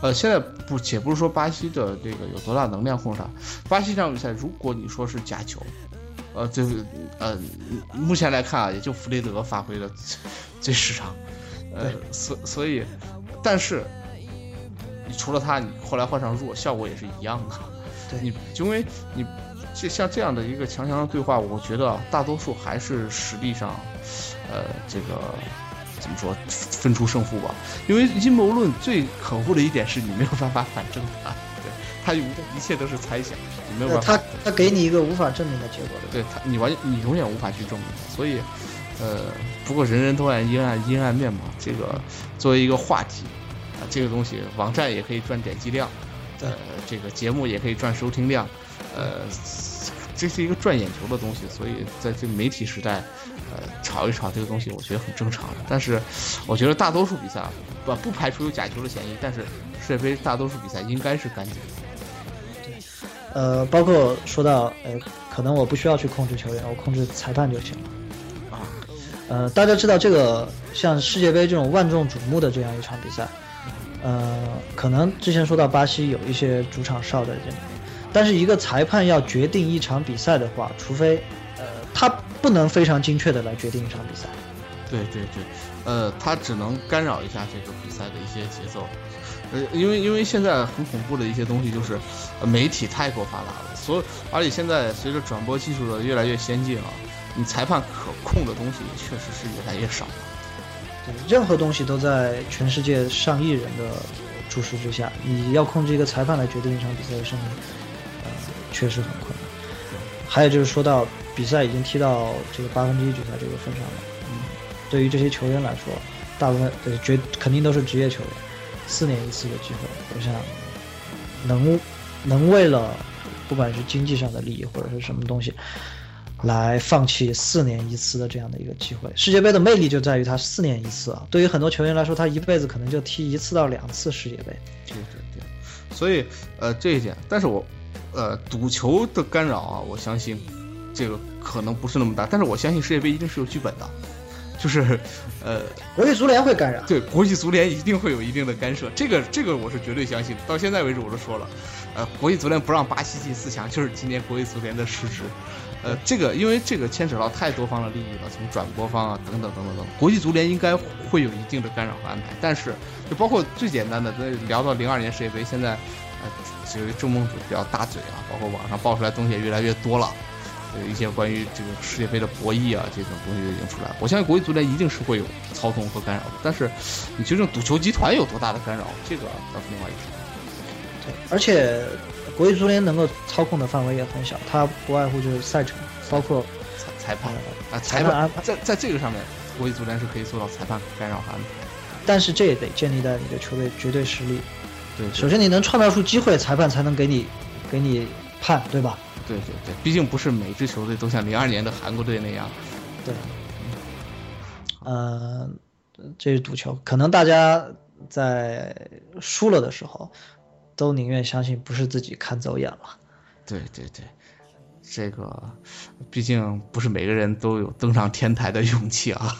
B: 呃，现在不，且不是说巴西的这个有多大能量控制他，巴西这场比赛，如果你说是假球，呃，这个呃，目前来看啊，也就弗雷德发挥的最最失常，呃，所所以，但是你除了他，你后来换上弱，效果也是一样的。
A: 对
B: 你因为你这像这样的一个强强的对话，我觉得啊，大多数还是实力上，呃，这个怎么说分出胜负吧。因为阴谋论最可恶的一点是你没有办法反证它，对，他一切都是猜想，你没有办
A: 法。他他给你一个无法证明的结果的。
B: 对他，你完你永远无法去证明。所以，呃，不过人人都爱阴暗阴暗面嘛。这个作为一个话题啊，这个东西网站也可以赚点击量，呃，这个节目也可以赚收听量，呃，这是一个赚眼球的东西。所以在这个媒体时代。呃，炒一炒这个东西，我觉得很正常。但是，我觉得大多数比赛不不排除有假球的嫌疑，但是世界杯大多数比赛应该是干净的。
A: 对，呃，包括说到，呃，可能我不需要去控制球员，我控制裁判就行了。啊，呃，大家知道这个像世界杯这种万众瞩目的这样一场比赛，呃，可能之前说到巴西有一些主场哨在这，但是一个裁判要决定一场比赛的话，除非。呃他不能非常精确的来决定一场比赛，
B: 对对对，呃，他只能干扰一下这个比赛的一些节奏，呃，因为因为现在很恐怖的一些东西就是，媒体太过发达了，所以而且现在随着转播技术的越来越先进啊，你裁判可控的东西确实是越来越少了。
A: 对，任何东西都在全世界上亿人的注视之下，你要控制一个裁判来决定一场比赛的胜利，呃，确实很困难。还有就是说到。比赛已经踢到这个八分之一决赛这个份上了，嗯，对于这些球员来说，大部分呃绝肯定都是职业球员，四年一次的机会，我想能能为了不管是经济上的利益或者是什么东西，来放弃四年一次的这样的一个机会。世界杯的魅力就在于它四年一次啊，对于很多球员来说，他一辈子可能就踢一次到两次世界杯。
B: 对对对，所以呃这一点，但是我呃赌球的干扰啊，我相信。这个可能不是那么大，但是我相信世界杯一定是有剧本的，<laughs> 就是，呃，
A: 国际足联会干扰，
B: 对，国际足联一定会有一定的干涉，这个这个我是绝对相信。到现在为止我都说了，呃，国际足联不让巴西进四强，就是今年国际足联的失职，呃，这个因为这个牵扯到太多方的利益了，从转播方啊等等等等等，国际足联应该会有一定的干扰和安排。但是就包括最简单的，在聊到零二年世界杯，现在，呃，这个郑梦主比较大嘴啊，包括网上爆出来东西也越来越多了。有一些关于这个世界杯的博弈啊，这种东西已经出来了。我相信国际足联一定是会有操纵和干扰的，但是你究竟赌球集团有多大的干扰，这个倒是另外一说。
A: 对，而且国际足联能够操控的范围也很小，它不外乎就是赛程，包括
B: 裁裁判
A: 啊，裁判
B: 安排在在这个上面，国际足联是可以做到裁判干扰和安排。
A: 但是这也得建立在你的球队绝对实力。
B: 对，
A: 首先你能创造出机会，裁判才能给你给你判，对吧？
B: 对对对，毕竟不是每支球队都像零二年的韩国队那样。
A: 对，呃，这是赌球，可能大家在输了的时候，都宁愿相信不是自己看走眼了。
B: 对对对，这个毕竟不是每个人都有登上天台的勇气啊。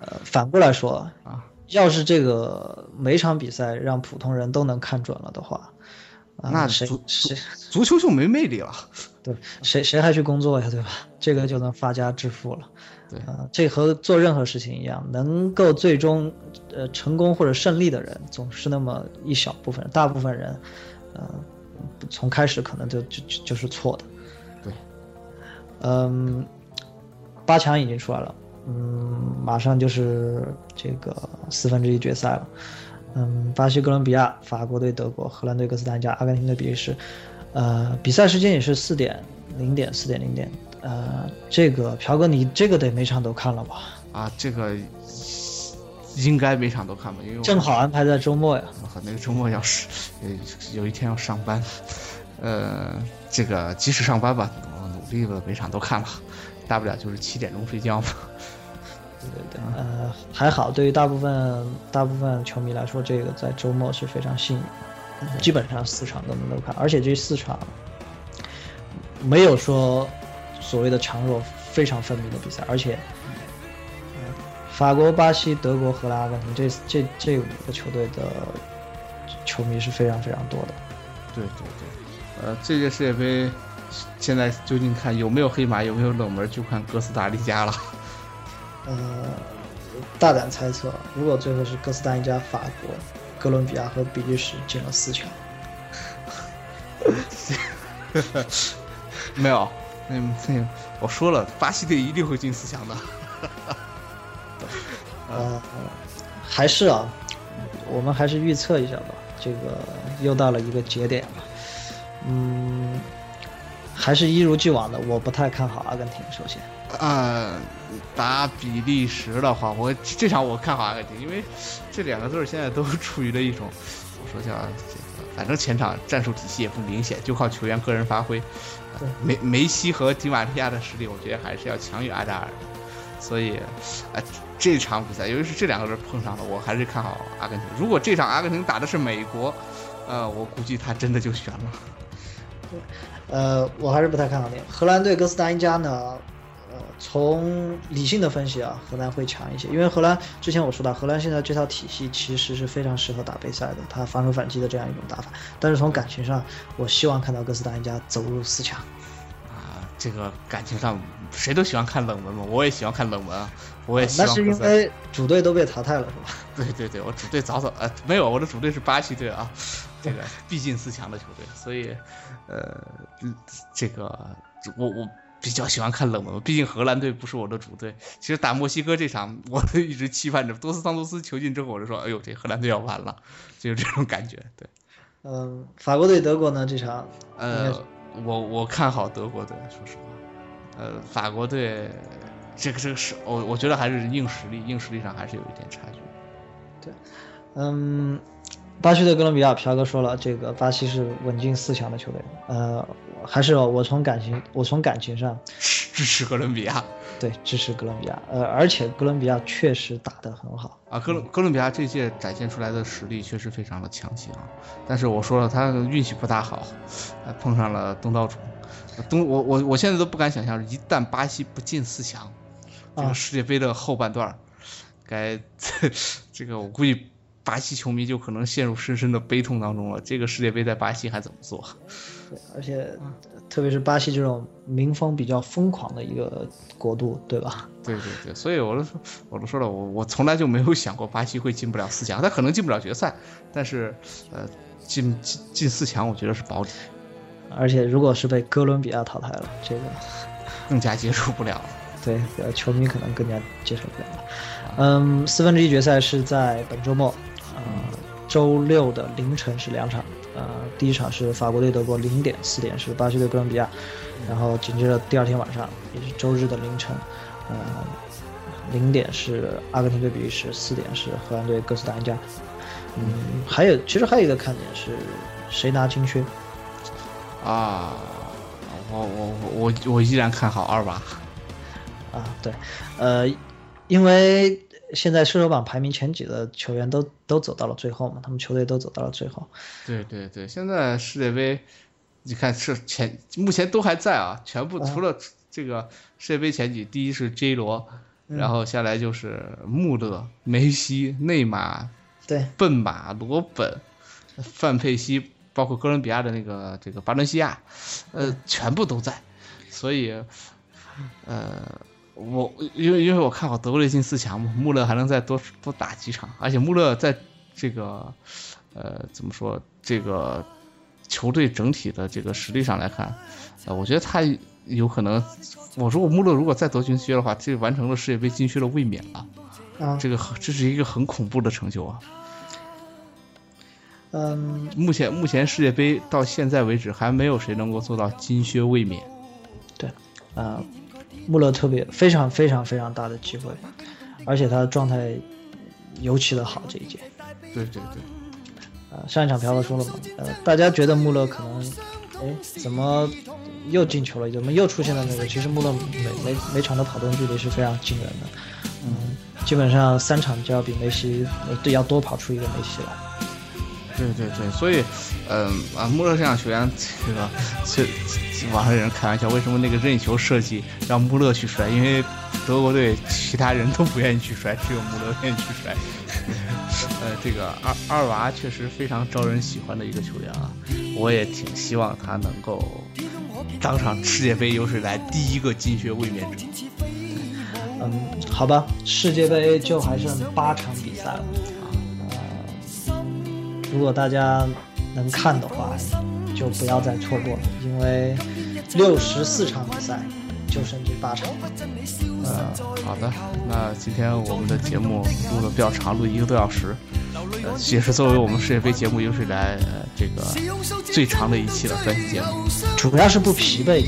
A: 呃，反过来说啊，要是这个每场比赛让普通人都能看准了的话。
B: 那谁谁足球就没魅力了，<laughs>
A: 对，谁谁还去工作呀，对吧？这个就能发家致富了，
B: 对
A: 啊，这和做任何事情一样，能够最终呃成功或者胜利的人总是那么一小部分，大部分人，呃，从开始可能就就就是错的，
B: 对，
A: 嗯，八强已经出来了，嗯，马上就是这个四分之一决赛了。嗯，巴西、哥伦比亚、法国对德国、荷兰对哥斯达黎加、阿根廷对比利时，呃，比赛时间也是四点零点、四点零点。呃，这个朴哥，你这个得每场都看了吧？
B: 啊，这个应该每场都看吧，因为
A: 正好安排在周末呀。
B: 我那个周末要是有有一天要上班，呃，这个即使上班吧，我努力了每场都看了，大不了就是七点钟睡觉嘛。
A: 对对对，呃，还好，对于大部分大部分球迷来说，这个在周末是非常幸运，基本上四场都能够看，而且这四场没有说所谓的强弱非常分明的比赛，而且，法国、巴西、德国、荷兰、阿根廷这这这五个球队的球迷是非常非常多的。
B: 对对对，呃，这届世界杯现在究竟看有没有黑马，有没有冷门，就看哥斯达黎加了。
A: 呃，大胆猜测，如果最后是哥斯达黎加、法国、哥伦比亚和比利时进了四强，<laughs>
B: 没有，嗯，我说了，巴西队一定会进四强的。<laughs>
A: 呃，还是啊，我们还是预测一下吧。这个又到了一个节点了。嗯，还是一如既往的，我不太看好阿根廷。首先，
B: 呃，打比利时的话，我这场我看好阿根廷，因为这两个队现在都处于了一种，我说叫这个，反正前场战术体系也不明显，就靠球员个人发挥。梅梅西和迪玛利亚的实力，我觉得还是要强于阿扎尔的。所以，呃，这场比赛，尤其是这两个人碰上了，我还是看好阿根廷。如果这场阿根廷打的是美国，呃，我估计他真的就悬了。
A: 对，呃，我还是不太看好那个荷兰队哥斯达黎加呢。呃，从理性的分析啊，荷兰会强一些，因为荷兰之前我说到，荷兰现在这套体系其实是非常适合打杯赛的，他防守反击的这样一种打法。但是从感情上，我希望看到哥斯达黎加走入四强。
B: 啊，这个感情上。谁都喜欢看冷门嘛，我也喜欢看冷门啊，我也希望。
A: 那是因为主队都被淘汰了，是吧？
B: 对对对，我主队早早呃没有，我的主队是巴西队啊，<laughs> 这个毕竟四强的球队，所以呃这个我我比较喜欢看冷门，毕竟荷兰队不是我的主队。其实打墨西哥这场，<laughs> 我都一直期盼着多斯桑托斯球进之后，我就说，哎呦，这荷兰队要完了，就是这种感觉。对，
A: 嗯，法国队德国呢这场，
B: 呃，我我看好德国队，说实话。呃，法国队，这个这个是，我我觉得还是硬实力，硬实力上还是有一点差距。
A: 对，嗯，巴西的哥伦比亚，朴哥说了，这个巴西是稳进四强的球队。呃，还是我从感情，我从感情上
B: 支持哥伦比亚。
A: 对，支持哥伦比亚。呃，而且哥伦比亚确实打得很好
B: 啊。哥伦哥伦比亚这届展现出来的实力确实非常的强劲啊。但是我说了，他运气不大好，碰上了东道主。东我我我现在都不敢想象，一旦巴西不进四强，这个世界杯的后半段，该 <laughs> 这个我估计巴西球迷就可能陷入深深的悲痛当中了。这个世界杯在巴西还怎么做？
A: 对，而且特别是巴西这种民风比较疯狂的一个国度，对吧？
B: 对对对，所以我都说，我都说了，我我从来就没有想过巴西会进不了四强，他可能进不了决赛，但是呃，进进进四强，我觉得是保底。
A: 而且，如果是被哥伦比亚淘汰了，这个
B: 更加接受不了。
A: 对，球迷可能更加接受不了。嗯，四分之一决赛是在本周末，呃，周六的凌晨是两场。呃，第一场是法国对德国，零点四点是巴西对哥伦比亚，然后紧接着第二天晚上也是周日的凌晨，呃，零点是阿根廷对比利时，四点是荷兰对哥斯达黎加。嗯，还有，其实还有一个看点是谁拿金靴。
B: 啊，我我我我依然看好二吧。
A: 啊，对，呃，因为现在射手榜排名前几的球员都都走到了最后嘛，他们球队都走到了最后。
B: 对对对，现在世界杯，你看是前目前都还在啊，全部除了这个世界杯前几，第一是 J 罗，然后下来就是穆勒、梅西、内马
A: 对，
B: 笨马、罗本、范佩西。包括哥伦比亚的那个这个巴伦西亚，呃，全部都在，所以，呃，我因为因为我看好德国队进四强嘛，穆勒还能再多多打几场，而且穆勒在这个，呃，怎么说这个球队整体的这个实力上来看，呃，我觉得他有可能，我说我穆勒如果再夺金靴的话，这完成了世界杯金靴的卫冕了，
A: 啊，
B: 这个这是一个很恐怖的成就啊。
A: 嗯，
B: 目前目前世界杯到现在为止还没有谁能够做到金靴卫冕。
A: 对，啊，穆勒特别非常非常非常大的机会，而且他的状态尤其的好这一届。
B: 对对对，
A: 啊，上一场朴哥说了嘛，呃，大家觉得穆勒可能，哎，怎么又进球了？怎么又出现了那个？其实穆勒每每每场的跑动距离是非常惊人的，嗯，基本上三场就要比梅西对要多跑出一个梅西来。
B: 对对对，所以，嗯啊，穆勒这样球员，这个，这网上有人开玩笑，为什么那个任意球设计让穆勒去摔？因为德国队其他人都不愿意去摔，只有穆勒愿意去摔。呃，这个二二娃确实非常招人喜欢的一个球员啊，我也挺希望他能够当上世界杯有史以来第一个金靴卫冕者。
A: 嗯，好吧，世界杯就还剩八场比赛了。如果大家能看的话，就不要再错过了，因为六十四场比赛就剩这八场。
B: 呃，好的，那今天我们的节目录的比较长，录一个多小时。
C: 呃，也是作为我们世界杯节目有史以来呃这个最长的一期的专题节目。
A: 主要是不疲惫。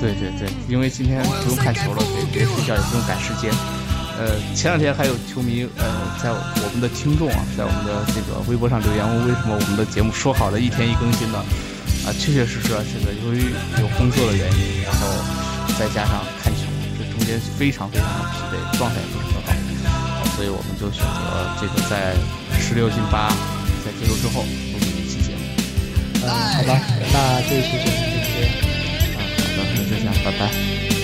C: 对对对，因为今天不用看球了，可以直接睡觉，也不用赶时间。呃，前两天还有球迷呃，在我们的听众啊，在我们的这个微博上留言问，为什么我们的节目说好了一天一更新呢？啊，确确实实啊，这个由于有工作的原因，然后再加上看球，这中间非常非常的疲惫，状态也不是很好，所以我们就选择这个在十六进八在结束之后录一期节目。
A: 嗯，好吧，那这一期节目就这样。
C: 啊，好的，那就这样，拜拜。